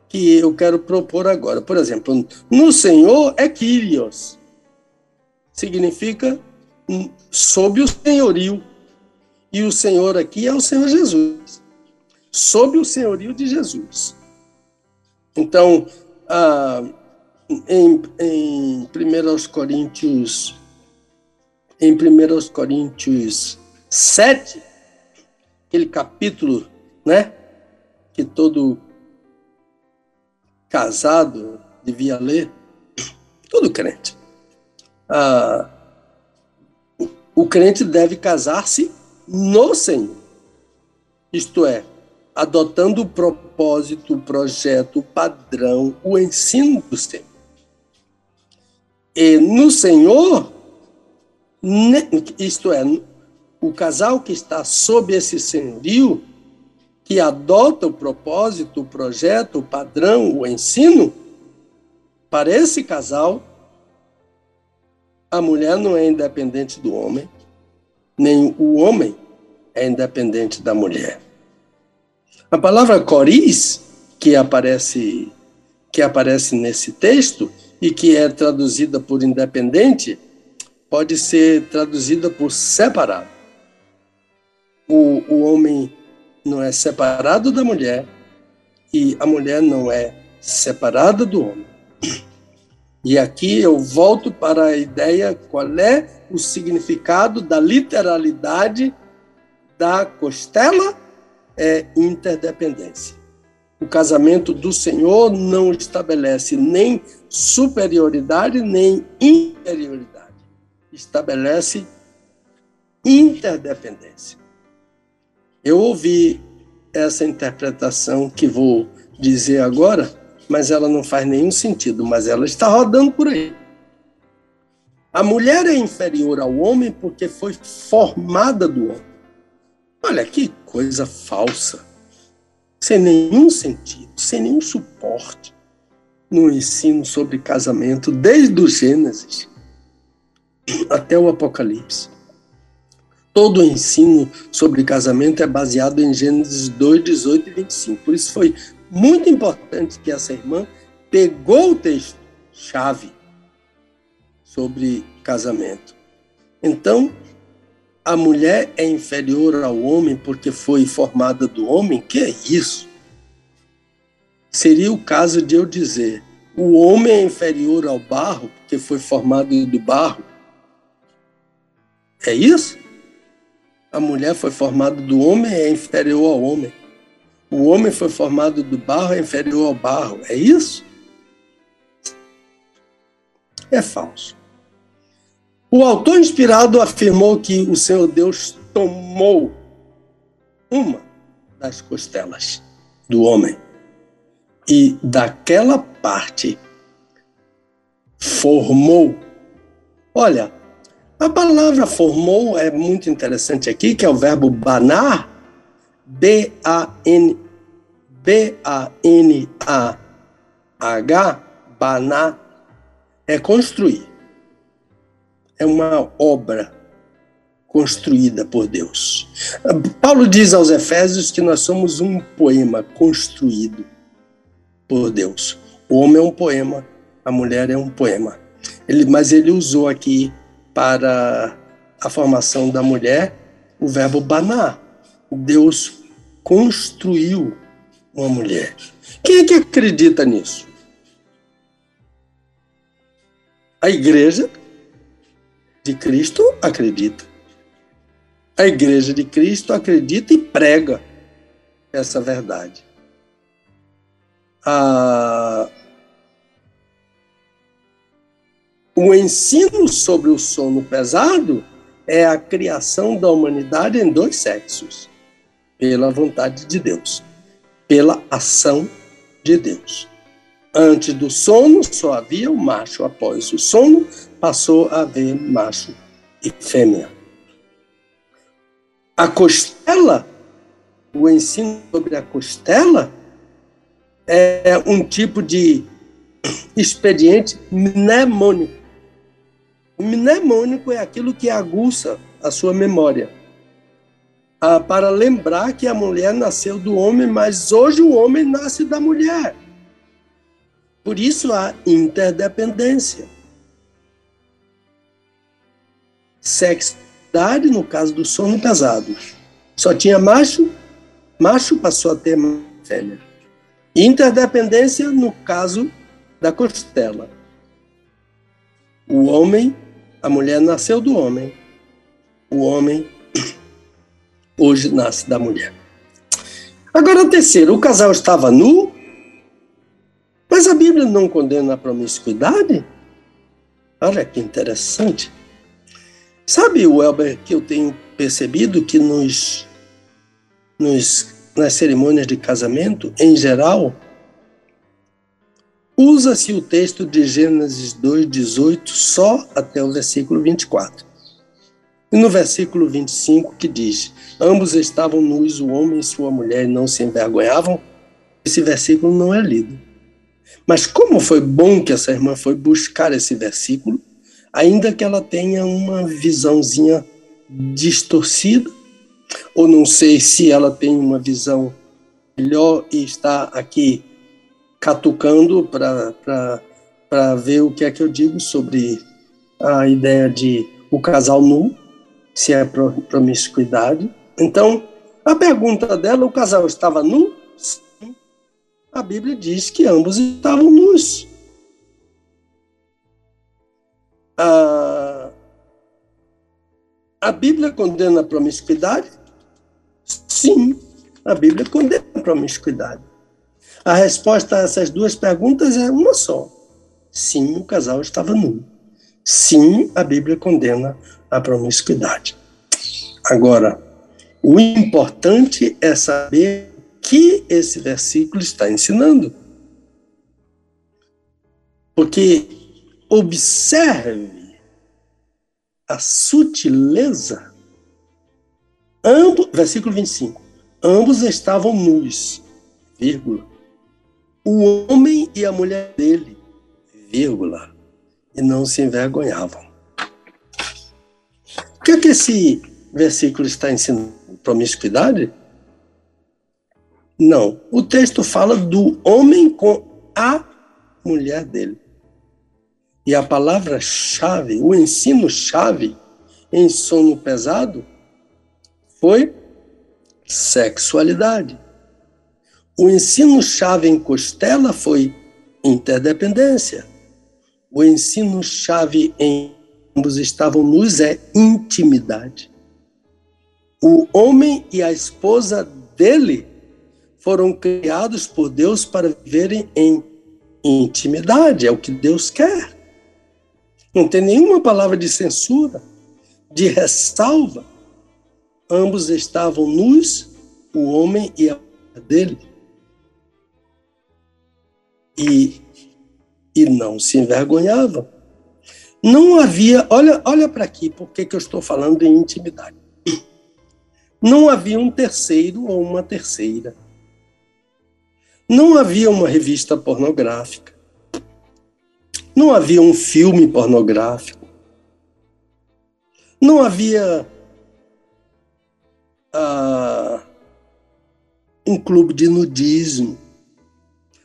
que eu quero propor agora. Por exemplo, no Senhor é Kyrios. Significa sob o senhorio. E o Senhor aqui é o Senhor Jesus. Sob o senhorio de Jesus. Então, ah, em, em 1 Coríntios, em 1 Coríntios 7, aquele capítulo, né? Que todo casado devia ler, todo crente. Ah, o, o crente deve casar-se no Senhor, isto é, adotando o propósito, o projeto, o padrão, o ensino do Senhor. E no Senhor, isto é, o casal que está sob esse senhorio, que adota o propósito, o projeto, o padrão, o ensino, para esse casal, a mulher não é independente do homem, nem o homem é independente da mulher. A palavra coris, que aparece, que aparece nesse texto e que é traduzida por independente, pode ser traduzida por separado o, o homem não é separado da mulher e a mulher não é separada do homem. E aqui eu volto para a ideia qual é o significado da literalidade da costela é interdependência. O casamento do Senhor não estabelece nem superioridade nem inferioridade. Estabelece interdependência. Eu ouvi essa interpretação que vou dizer agora, mas ela não faz nenhum sentido, mas ela está rodando por aí. A mulher é inferior ao homem porque foi formada do homem. Olha que coisa falsa. Sem nenhum sentido, sem nenhum suporte no ensino sobre casamento, desde o Gênesis até o Apocalipse. Todo o ensino sobre casamento é baseado em Gênesis 2, 18 e 25. Por isso foi muito importante que essa irmã pegou o texto chave sobre casamento. Então, a mulher é inferior ao homem porque foi formada do homem? Que é isso? Seria o caso de eu dizer: o homem é inferior ao barro porque foi formado do barro? É isso? A mulher foi formada do homem é inferior ao homem. O homem foi formado do barro é inferior ao barro. É isso? É falso. O autor inspirado afirmou que o Senhor Deus tomou uma das costelas do homem e daquela parte formou. Olha, a palavra formou é muito interessante aqui, que é o verbo banar, B-A-N, B-A-N-A-H, banar, é construir é uma obra construída por Deus. Paulo diz aos Efésios que nós somos um poema construído por Deus. O homem é um poema, a mulher é um poema. Ele, mas ele usou aqui para a formação da mulher o verbo banar. Deus construiu uma mulher. Quem é que acredita nisso? A igreja de Cristo acredita. A igreja de Cristo acredita e prega essa verdade. Ah, o ensino sobre o sono pesado é a criação da humanidade em dois sexos, pela vontade de Deus, pela ação de Deus. Antes do sono só havia o macho, após o sono passou a haver macho e fêmea. A costela, o ensino sobre a costela, é um tipo de expediente mnemônico. O mnemônico é aquilo que aguça a sua memória. Ah, para lembrar que a mulher nasceu do homem, mas hoje o homem nasce da mulher. Por isso há interdependência. Sexualidade, no caso do sono pesado. Só tinha macho, macho passou a ter fêmea. Interdependência, no caso da costela. O homem, a mulher nasceu do homem. O homem hoje nasce da mulher. Agora, terceiro, o casal estava nu, mas a Bíblia não condena a promiscuidade? Olha que interessante. Sabe, Welber, que eu tenho percebido que nos, nos, nas cerimônias de casamento, em geral, usa-se o texto de Gênesis 2,18 só até o versículo 24. E no versículo 25 que diz: Ambos estavam nus, o homem e sua mulher, não se envergonhavam. Esse versículo não é lido. Mas como foi bom que essa irmã foi buscar esse versículo ainda que ela tenha uma visãozinha distorcida, ou não sei se ela tem uma visão melhor e está aqui catucando para ver o que é que eu digo sobre a ideia de o casal nu, se é promiscuidade. Então, a pergunta dela, o casal estava nu? Sim. A Bíblia diz que ambos estavam nus. A, a Bíblia condena a promiscuidade? Sim, a Bíblia condena a promiscuidade. A resposta a essas duas perguntas é uma só. Sim, o casal estava nu. Sim, a Bíblia condena a promiscuidade. Agora, o importante é saber que esse versículo está ensinando. Porque observe a sutileza. Ambos, versículo 25. Ambos estavam nus, vírgula. O homem e a mulher dele, vírgula, e não se envergonhavam. O que é que esse versículo está ensinando? Promiscuidade? Não. O texto fala do homem com a mulher dele. E a palavra-chave, o ensino-chave em sono pesado foi sexualidade. O ensino-chave em costela foi interdependência. O ensino-chave em ambos estavam nus é intimidade. O homem e a esposa dele foram criados por Deus para viverem em intimidade, é o que Deus quer. Não tem nenhuma palavra de censura, de ressalva. Ambos estavam nus, o homem e a dele. E, e não se envergonhavam. Não havia, olha, olha para aqui, por que eu estou falando em intimidade. Não havia um terceiro ou uma terceira. Não havia uma revista pornográfica. Não havia um filme pornográfico. Não havia ah, um clube de nudismo.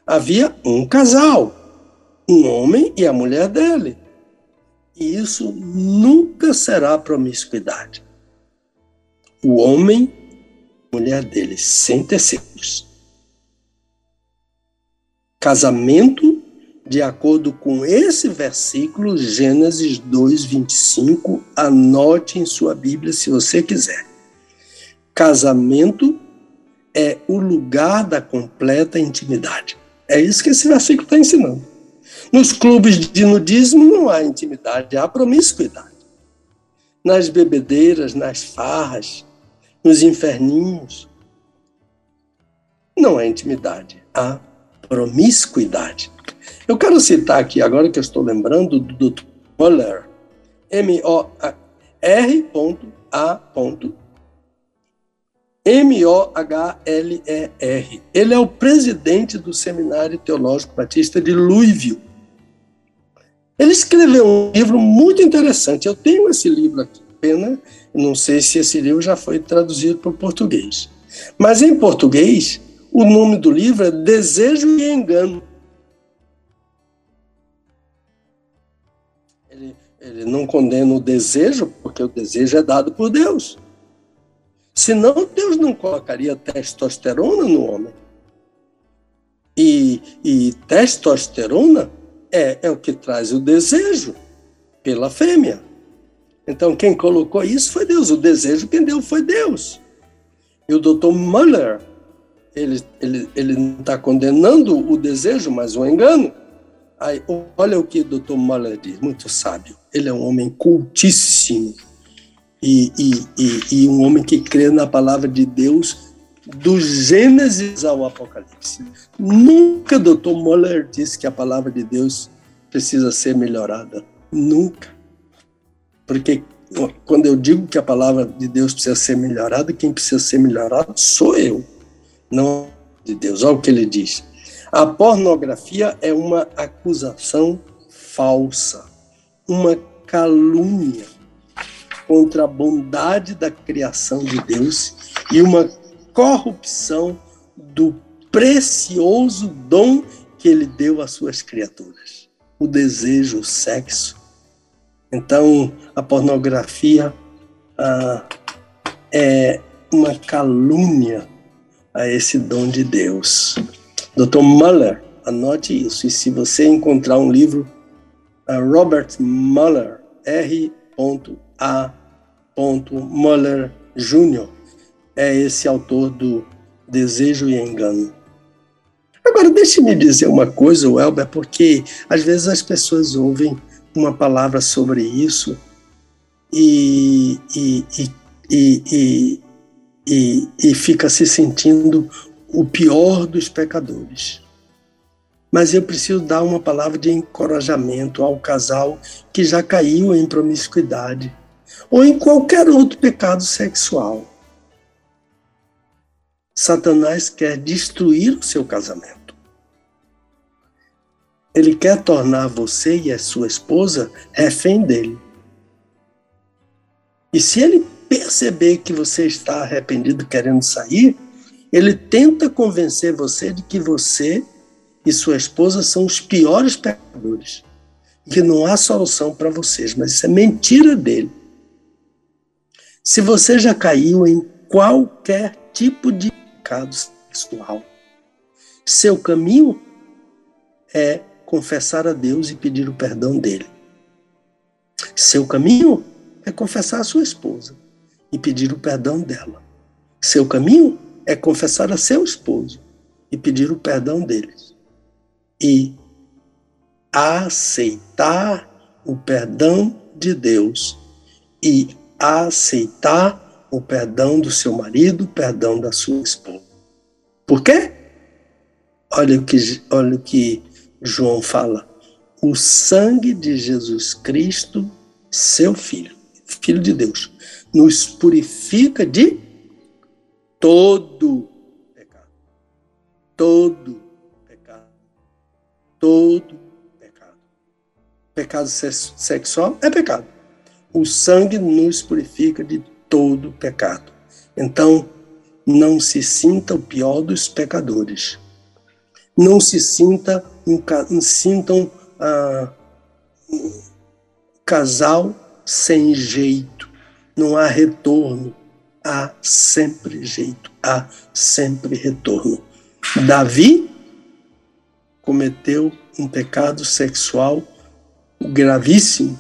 Havia um casal, um homem e a mulher dele. E isso nunca será promiscuidade. O homem, a mulher dele, sem terceiros. Casamento de acordo com esse versículo, Gênesis 2, 25, anote em sua Bíblia se você quiser. Casamento é o lugar da completa intimidade. É isso que esse versículo está ensinando. Nos clubes de nudismo não há intimidade, há promiscuidade. Nas bebedeiras, nas farras, nos inferninhos, não há intimidade, há promiscuidade. Eu quero citar aqui, agora que eu estou lembrando, do Dr. Muller, M-O-R.A. M-O-H-L-E-R. Ele é o presidente do Seminário Teológico Batista de Louisville. Ele escreveu um livro muito interessante. Eu tenho esse livro aqui, pena, não sei se esse livro já foi traduzido para o português. Mas em português, o nome do livro é Desejo e Engano. Ele não condena o desejo, porque o desejo é dado por Deus. Senão, Deus não colocaria testosterona no homem. E, e testosterona é, é o que traz o desejo pela fêmea. Então, quem colocou isso foi Deus. O desejo quem deu foi Deus. E o Dr. Muller, ele, ele, ele não está condenando o desejo, mas o engano. Aí, olha o que o Dr. Muller diz, muito sábio. Ele é um homem cultíssimo e, e, e, e um homem que crê na palavra de Deus do Gênesis ao Apocalipse. Nunca Dr. Moller disse que a palavra de Deus precisa ser melhorada. Nunca. Porque quando eu digo que a palavra de Deus precisa ser melhorada, quem precisa ser melhorado sou eu, não de Deus. Olha o que ele diz. A pornografia é uma acusação falsa uma calúnia contra a bondade da criação de Deus e uma corrupção do precioso dom que ele deu às suas criaturas. O desejo, o sexo. Então, a pornografia ah, é uma calúnia a esse dom de Deus. Dr. Muller, anote isso. E se você encontrar um livro Robert Mueller, R.A. Mueller Jr., é esse autor do Desejo e Engano. Agora, deixe-me dizer uma coisa, Welber, porque às vezes as pessoas ouvem uma palavra sobre isso e, e, e, e, e fica se sentindo o pior dos pecadores. Mas eu preciso dar uma palavra de encorajamento ao casal que já caiu em promiscuidade ou em qualquer outro pecado sexual. Satanás quer destruir o seu casamento. Ele quer tornar você e a sua esposa refém dele. E se ele perceber que você está arrependido querendo sair, ele tenta convencer você de que você e sua esposa são os piores pecadores, que não há solução para vocês, mas isso é mentira dele. Se você já caiu em qualquer tipo de pecado sexual, seu caminho é confessar a Deus e pedir o perdão dele. Seu caminho é confessar a sua esposa e pedir o perdão dela. Seu caminho é confessar a seu esposo e pedir o perdão deles. E aceitar o perdão de Deus e a aceitar o perdão do seu marido, o perdão da sua esposa. Por quê? Olha o que, olha o que João fala. O sangue de Jesus Cristo, seu filho, filho de Deus, nos purifica de todo pecado. Todo pecado. Todo pecado. Pecado sexual é pecado o sangue nos purifica de todo pecado. Então, não se sinta o pior dos pecadores. Não se sinta um, sintam ah, um casal sem jeito. Não há retorno. Há sempre jeito. Há sempre retorno. Davi cometeu um pecado sexual gravíssimo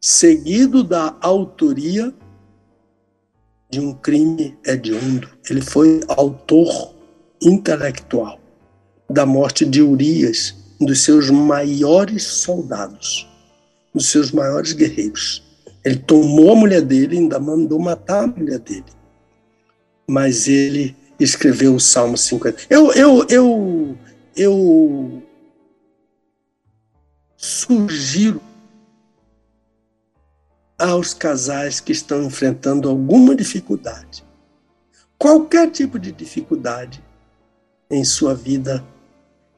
seguido da autoria de um crime hediondo. Ele foi autor intelectual da morte de Urias, um dos seus maiores soldados, um dos seus maiores guerreiros. Ele tomou a mulher dele e ainda mandou matar a mulher dele. Mas ele escreveu o Salmo 50. Eu, eu, eu, eu sugiro aos casais que estão enfrentando alguma dificuldade, qualquer tipo de dificuldade em sua vida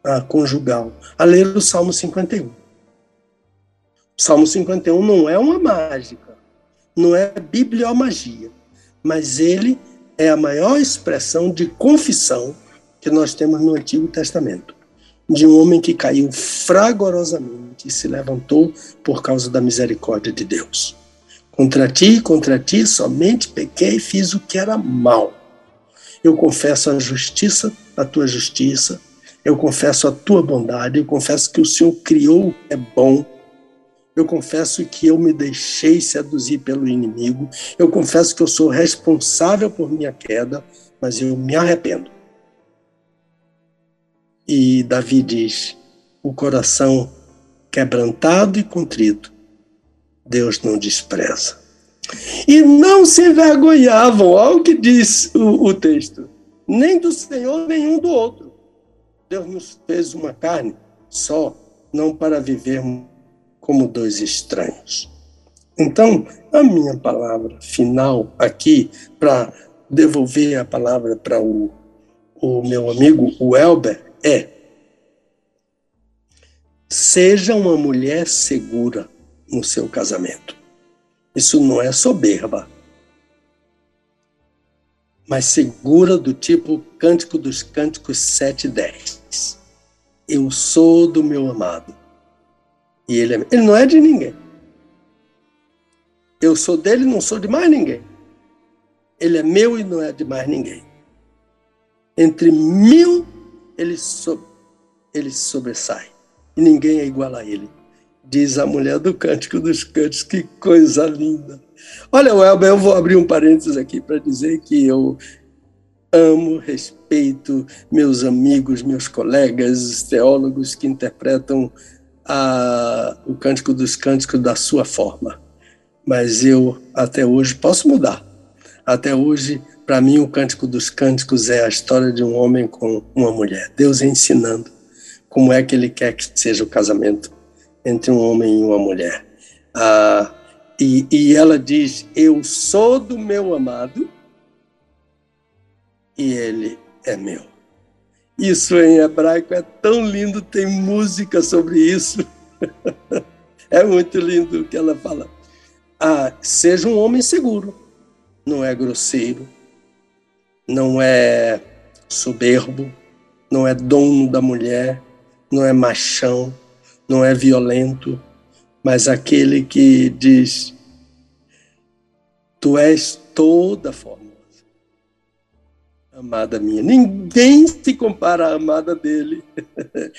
ah, conjugal, a ler o Salmo 51. O Salmo 51 não é uma mágica, não é bibliomagia, mas ele é a maior expressão de confissão que nós temos no Antigo Testamento. De um homem que caiu fragorosamente e se levantou por causa da misericórdia de Deus. Contra ti, contra ti, somente pequei e fiz o que era mal. Eu confesso a justiça, a tua justiça, eu confesso a tua bondade, eu confesso que o Senhor criou é bom, eu confesso que eu me deixei seduzir pelo inimigo, eu confesso que eu sou responsável por minha queda, mas eu me arrependo. E Davi diz: o coração quebrantado e contrito, Deus não despreza. E não se envergonhavam, olha o que diz o, o texto, nem do Senhor, nenhum do outro. Deus nos fez uma carne só, não para vivermos como dois estranhos. Então, a minha palavra final aqui, para devolver a palavra para o, o meu amigo, o Elber, é: seja uma mulher segura no seu casamento. Isso não é soberba, mas segura do tipo Cântico dos Cânticos 7:10. Eu sou do meu amado. E ele, é, ele não é de ninguém. Eu sou dele, não sou de mais ninguém. Ele é meu e não é de mais ninguém. Entre mil, ele, so, ele sobressai. E ninguém é igual a ele diz a mulher do Cântico dos Cânticos. Que coisa linda. Olha, Welber, eu vou abrir um parênteses aqui para dizer que eu, amo, respeito meus amigos, meus colegas, os teólogos que interpretam a, o Cântico dos Cânticos da sua forma. Mas eu, até hoje, posso mudar. Até hoje, para mim, o Cântico dos Cânticos é a história de um homem com uma mulher. Deus ensinando como é que ele quer que seja o casamento entre um homem e uma mulher. Ah, e, e ela diz: Eu sou do meu amado e ele é meu. Isso em hebraico é tão lindo, tem música sobre isso. é muito lindo o que ela fala. Ah, seja um homem seguro, não é grosseiro, não é soberbo, não é dono da mulher, não é machão, não é violento, mas aquele que diz: Tu és toda forma amada minha. Ninguém se compara à amada dele.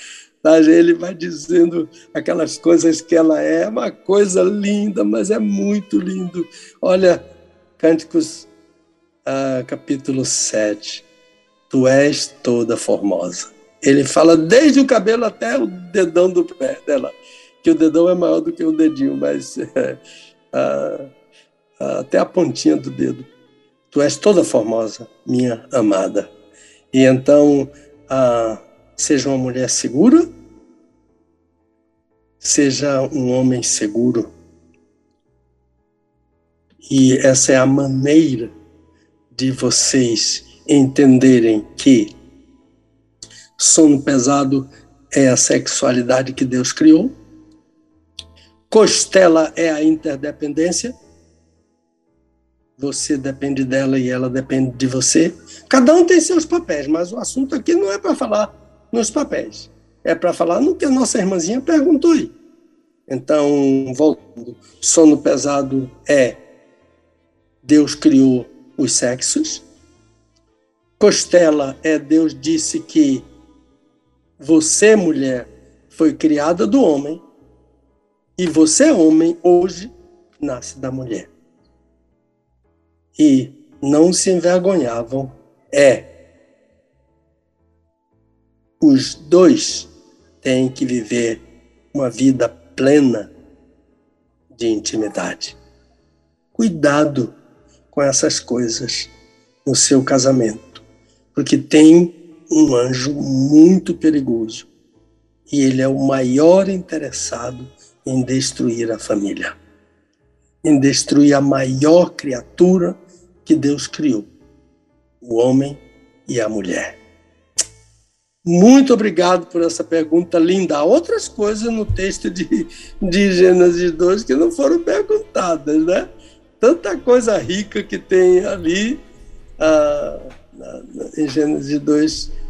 Ele vai dizendo aquelas coisas que ela é, é uma coisa linda, mas é muito lindo. Olha, Cânticos, ah, capítulo 7. Tu és toda formosa. Ele fala desde o cabelo até o dedão do pé dela, que o dedão é maior do que o dedinho, mas ah, ah, até a pontinha do dedo. Tu és toda formosa, minha amada. E então, ah, seja uma mulher segura, seja um homem seguro. E essa é a maneira de vocês entenderem que sono pesado é a sexualidade que Deus criou, costela é a interdependência, você depende dela e ela depende de você. Cada um tem seus papéis, mas o assunto aqui não é para falar nos papéis, é para falar no que a nossa irmãzinha perguntou aí. Então, voltando, sono pesado é Deus criou os sexos. Costela é Deus disse que você, mulher, foi criada do homem e você, homem, hoje nasce da mulher e não se envergonhavam é os dois têm que viver uma vida plena de intimidade. Cuidado com essas coisas no seu casamento, porque tem um anjo muito perigoso e ele é o maior interessado em destruir a família, em destruir a maior criatura que Deus criou, o homem e a mulher. Muito obrigado por essa pergunta linda. Há outras coisas no texto de, de Gênesis 2 que não foram perguntadas, né? Tanta coisa rica que tem ali ah, em Gênesis 2, ah,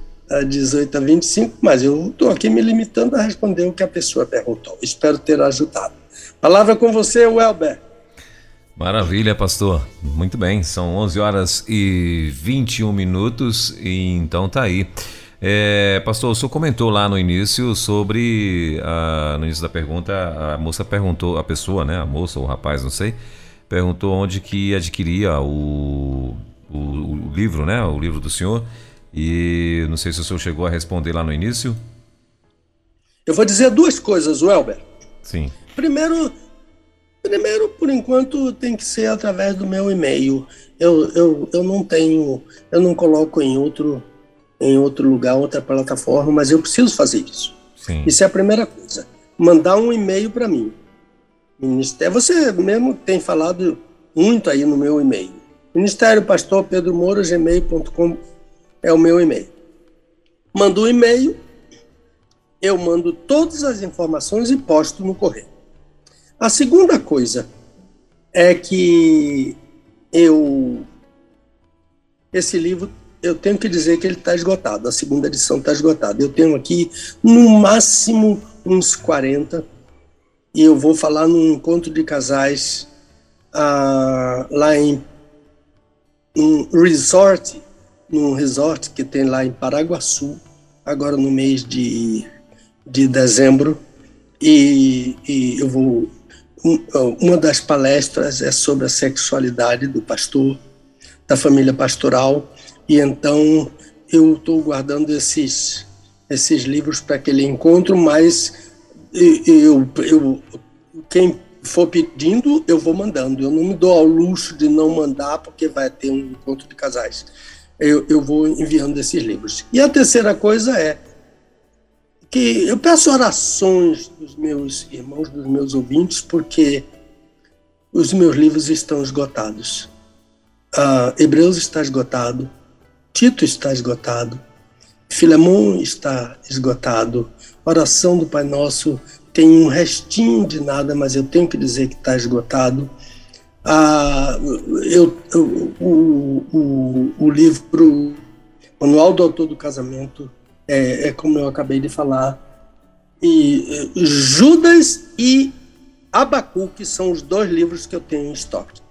18 a 25, mas eu estou aqui me limitando a responder o que a pessoa perguntou. Espero ter ajudado. Palavra com você, Welber. Maravilha, pastor. Muito bem, são 11 horas e 21 minutos e então tá aí. É, pastor, o senhor comentou lá no início sobre, a, no início da pergunta, a moça perguntou, a pessoa, né, a moça ou o rapaz, não sei, perguntou onde que adquiria o, o, o livro, né, o livro do senhor, e não sei se o senhor chegou a responder lá no início. Eu vou dizer duas coisas, Welber. Sim. Primeiro, Primeiro, por enquanto, tem que ser através do meu e-mail. Eu, eu, eu não tenho, eu não coloco em outro, em outro lugar, outra plataforma, mas eu preciso fazer isso. Sim. Isso é a primeira coisa. Mandar um e-mail para mim. Ministério, você mesmo tem falado muito aí no meu e-mail. Ministério Pastor Pedro Moura, gmail.com é o meu e-mail. Manda um e-mail, eu mando todas as informações e posto no correio. A segunda coisa é que eu esse livro eu tenho que dizer que ele está esgotado. A segunda edição está esgotada. Eu tenho aqui no máximo uns 40 e eu vou falar num encontro de casais ah, lá em um resort, num resort que tem lá em Paraguaçu, agora no mês de, de dezembro. E, e eu vou uma das palestras é sobre a sexualidade do pastor, da família pastoral, E então eu estou guardando esses, esses livros para aquele encontro, mas eu, eu, quem for pedindo, eu vou mandando. Eu não me dou ao luxo de não mandar, porque vai ter um encontro de casais. Eu, eu vou enviando esses livros. E a terceira coisa é que eu peço orações dos meus irmãos, dos meus ouvintes, porque os meus livros estão esgotados. Uh, Hebreus está esgotado, Tito está esgotado, Filemão está esgotado, oração do Pai Nosso tem um restinho de nada, mas eu tenho que dizer que está esgotado. Ah, eu, eu, o, o, o livro Manual do Autor do Casamento é, é como eu acabei de falar. E Judas e Abacuque são os dois livros que eu tenho em estoque.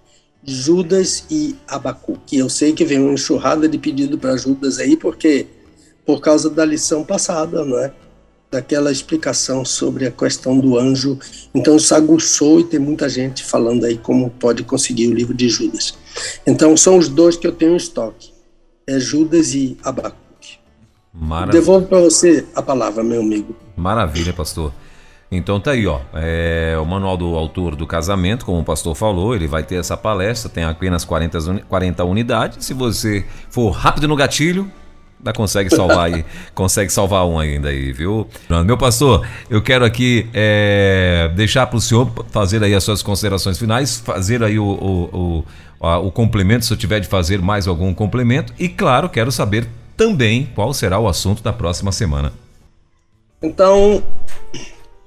Judas e Abacuque. Eu sei que vem uma enxurrada de pedido para Judas aí, porque por causa da lição passada, não é? Daquela explicação sobre a questão do anjo. Então isso aguçou e tem muita gente falando aí como pode conseguir o livro de Judas. Então são os dois que eu tenho em estoque. É Judas e Abacuque. Maravilha. Devolvo para você a palavra, meu amigo. Maravilha, pastor. Então tá aí, ó. É o manual do autor do casamento, como o pastor falou, ele vai ter essa palestra, tem apenas 40, 40 unidades. Se você for rápido no gatilho, ainda consegue salvar aí, consegue salvar um ainda aí, viu? Meu pastor, eu quero aqui é, deixar para o senhor fazer aí as suas considerações finais, fazer aí o, o, o, o complemento, se eu tiver de fazer mais algum complemento, e claro, quero saber também qual será o assunto da próxima semana. Então,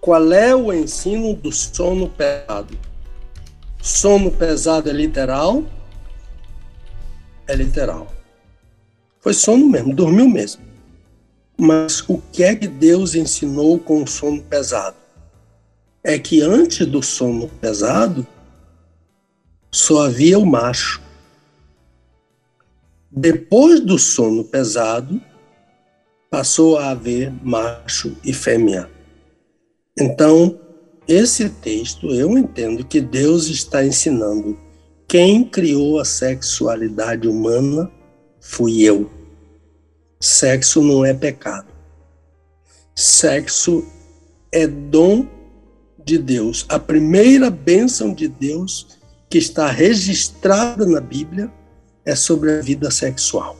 qual é o ensino do sono pesado? Sono pesado é literal? É literal. Foi sono mesmo, dormiu mesmo. Mas o que é que Deus ensinou com o sono pesado? É que antes do sono pesado, só havia o macho. Depois do sono pesado, passou a haver macho e fêmea. Então, esse texto eu entendo que Deus está ensinando quem criou a sexualidade humana fui eu. Sexo não é pecado. Sexo é dom de Deus. A primeira bênção de Deus que está registrada na Bíblia é sobre a vida sexual.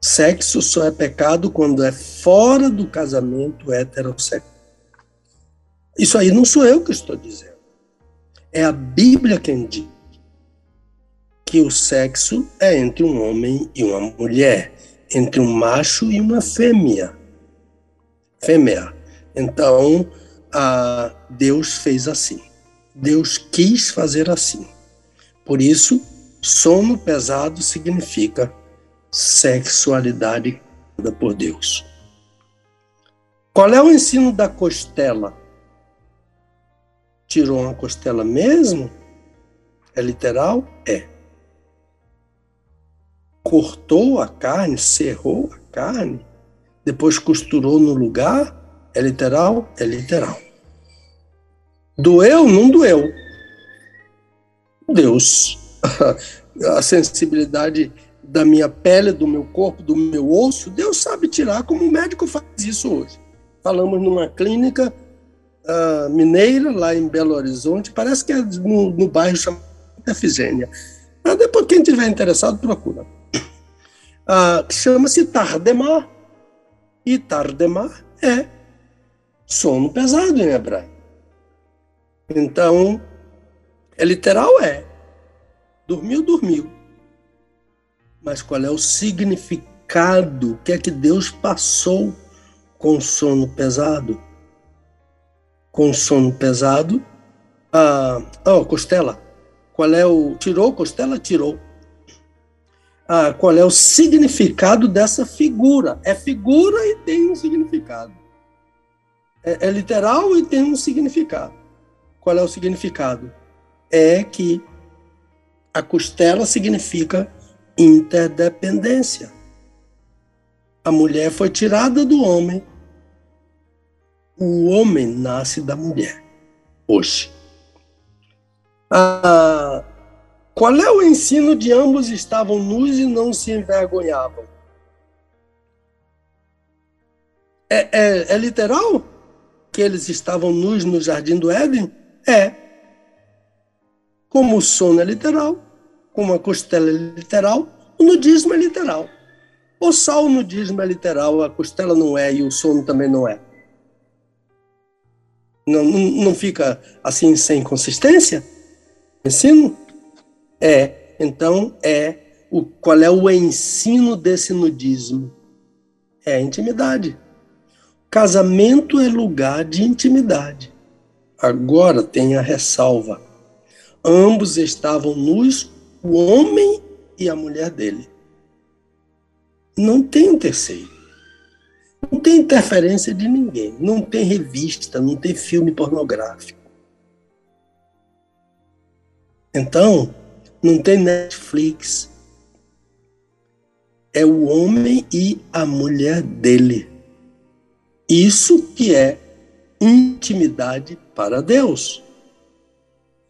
Sexo só é pecado quando é fora do casamento heterossexual. Isso aí não sou eu que estou dizendo. É a Bíblia quem diz que o sexo é entre um homem e uma mulher, entre um macho e uma fêmea. Fêmea. Então, a Deus fez assim. Deus quis fazer assim. Por isso, sono pesado significa sexualidade dada por Deus. Qual é o ensino da costela? Tirou uma costela mesmo? É literal? É cortou a carne, serrou a carne, depois costurou no lugar, é literal? É literal. Doeu? Não doeu. Deus, a sensibilidade da minha pele, do meu corpo, do meu osso, Deus sabe tirar como o médico faz isso hoje. Falamos numa clínica uh, mineira, lá em Belo Horizonte, parece que é no, no bairro chamado Efigênia. Mas depois, quem tiver interessado, procura ah, chama-se Tardemar. E Tardemar é sono pesado em hebraico. Então, é literal, é. Dormiu, dormiu. Mas qual é o significado? O que é que Deus passou com sono pesado? Com sono pesado, ah, oh, costela. Qual é o. Tirou costela? Tirou ah, qual é o significado dessa figura. É figura e tem um significado. É, é literal e tem um significado. Qual é o significado? É que a costela significa interdependência. A mulher foi tirada do homem, o homem nasce da mulher. Hoje. Ah, Qual é o ensino de ambos estavam nus e não se envergonhavam? É, é, é literal que eles estavam nus no jardim do Éden? É. Como o sono é literal, como a costela é literal, o nudismo é literal. Ou só o nudismo é literal, a costela não é e o sono também não é? Não, não, não fica assim sem consistência? Ensino? É. Então, é. O, qual é o ensino desse nudismo? É a intimidade. Casamento é lugar de intimidade. Agora tem a ressalva. Ambos estavam nus, o homem e a mulher dele. Não tem um terceiro. Não tem interferência de ninguém. Não tem revista, não tem filme pornográfico. Então, não tem Netflix. É o homem e a mulher dele. Isso que é intimidade para Deus.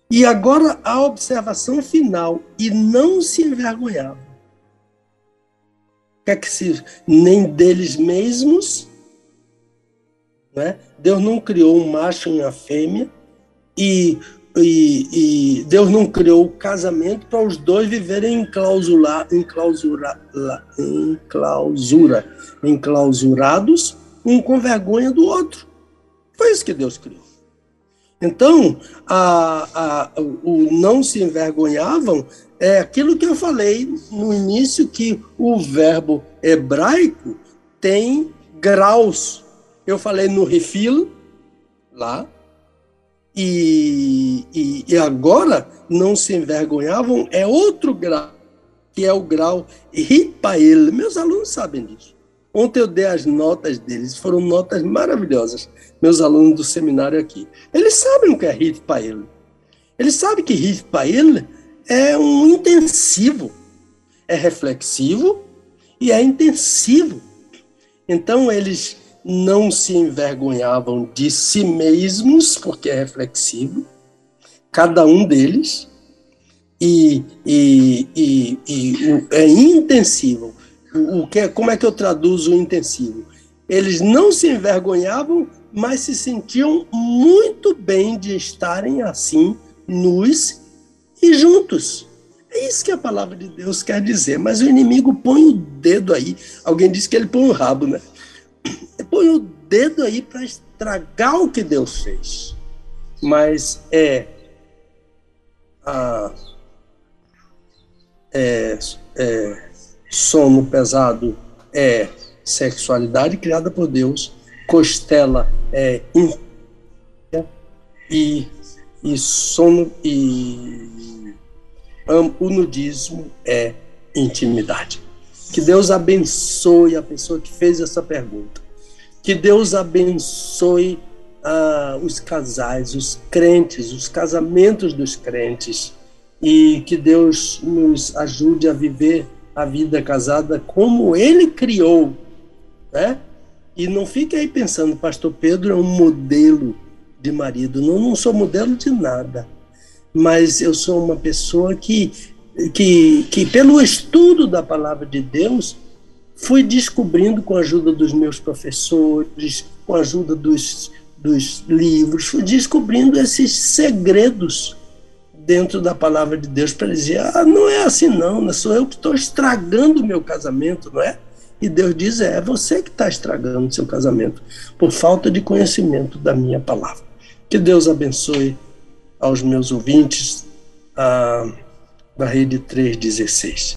E agora a observação final, e não se envergonhava. Quer que se nem deles mesmos, né? Deus não criou um macho e uma fêmea e, e, e Deus não criou o casamento para os dois viverem em clausura, em clausura, em clausura, enclausurados um com vergonha do outro. Foi isso que Deus criou. Então, a, a, o não se envergonhavam é aquilo que eu falei no início, que o verbo hebraico tem graus. Eu falei no refil, lá, e, e, e, agora não se envergonhavam, é outro grau, que é o grau ripael. Meus alunos sabem disso. Ontem eu dei as notas deles, foram notas maravilhosas, meus alunos do seminário aqui. Eles sabem o que é Rit Pael. Eles sabem que Rit Pael é um intensivo, é reflexivo e é intensivo. Então eles não se envergonhavam de si mesmos, porque é reflexivo, cada um deles, e, e, e, e é intensivo o que, é, como é que eu traduzo o intensivo? Eles não se envergonhavam, mas se sentiam muito bem de estarem assim, nus e juntos. É isso que a palavra de Deus quer dizer. Mas o inimigo põe o dedo aí. Alguém disse que ele põe o rabo, né? Põe o dedo aí para estragar o que Deus fez. Mas é. A, é, é sono pesado é sexualidade criada por Deus, costela é e, e sono e o nudismo é intimidade. Que Deus abençoe a pessoa que fez essa pergunta. Que Deus abençoe uh, os casais, os crentes, os casamentos dos crentes. E que Deus nos ajude a viver a vida casada como ele criou, né? E não fique aí pensando, pastor Pedro é um modelo de marido. Não, não sou modelo de nada. Mas eu sou uma pessoa que, que, que pelo estudo da palavra de Deus, fui descobrindo com a ajuda dos meus professores, com a ajuda dos, dos livros, fui descobrindo esses segredos dentro da palavra de Deus para dizer: ah, não é assim, não, não sou eu que estou estragando o meu casamento, não é? E Deus diz: é, é você que está estragando o seu casamento por falta de conhecimento da minha palavra. Que Deus abençoe aos meus ouvintes ah, da Rede 316.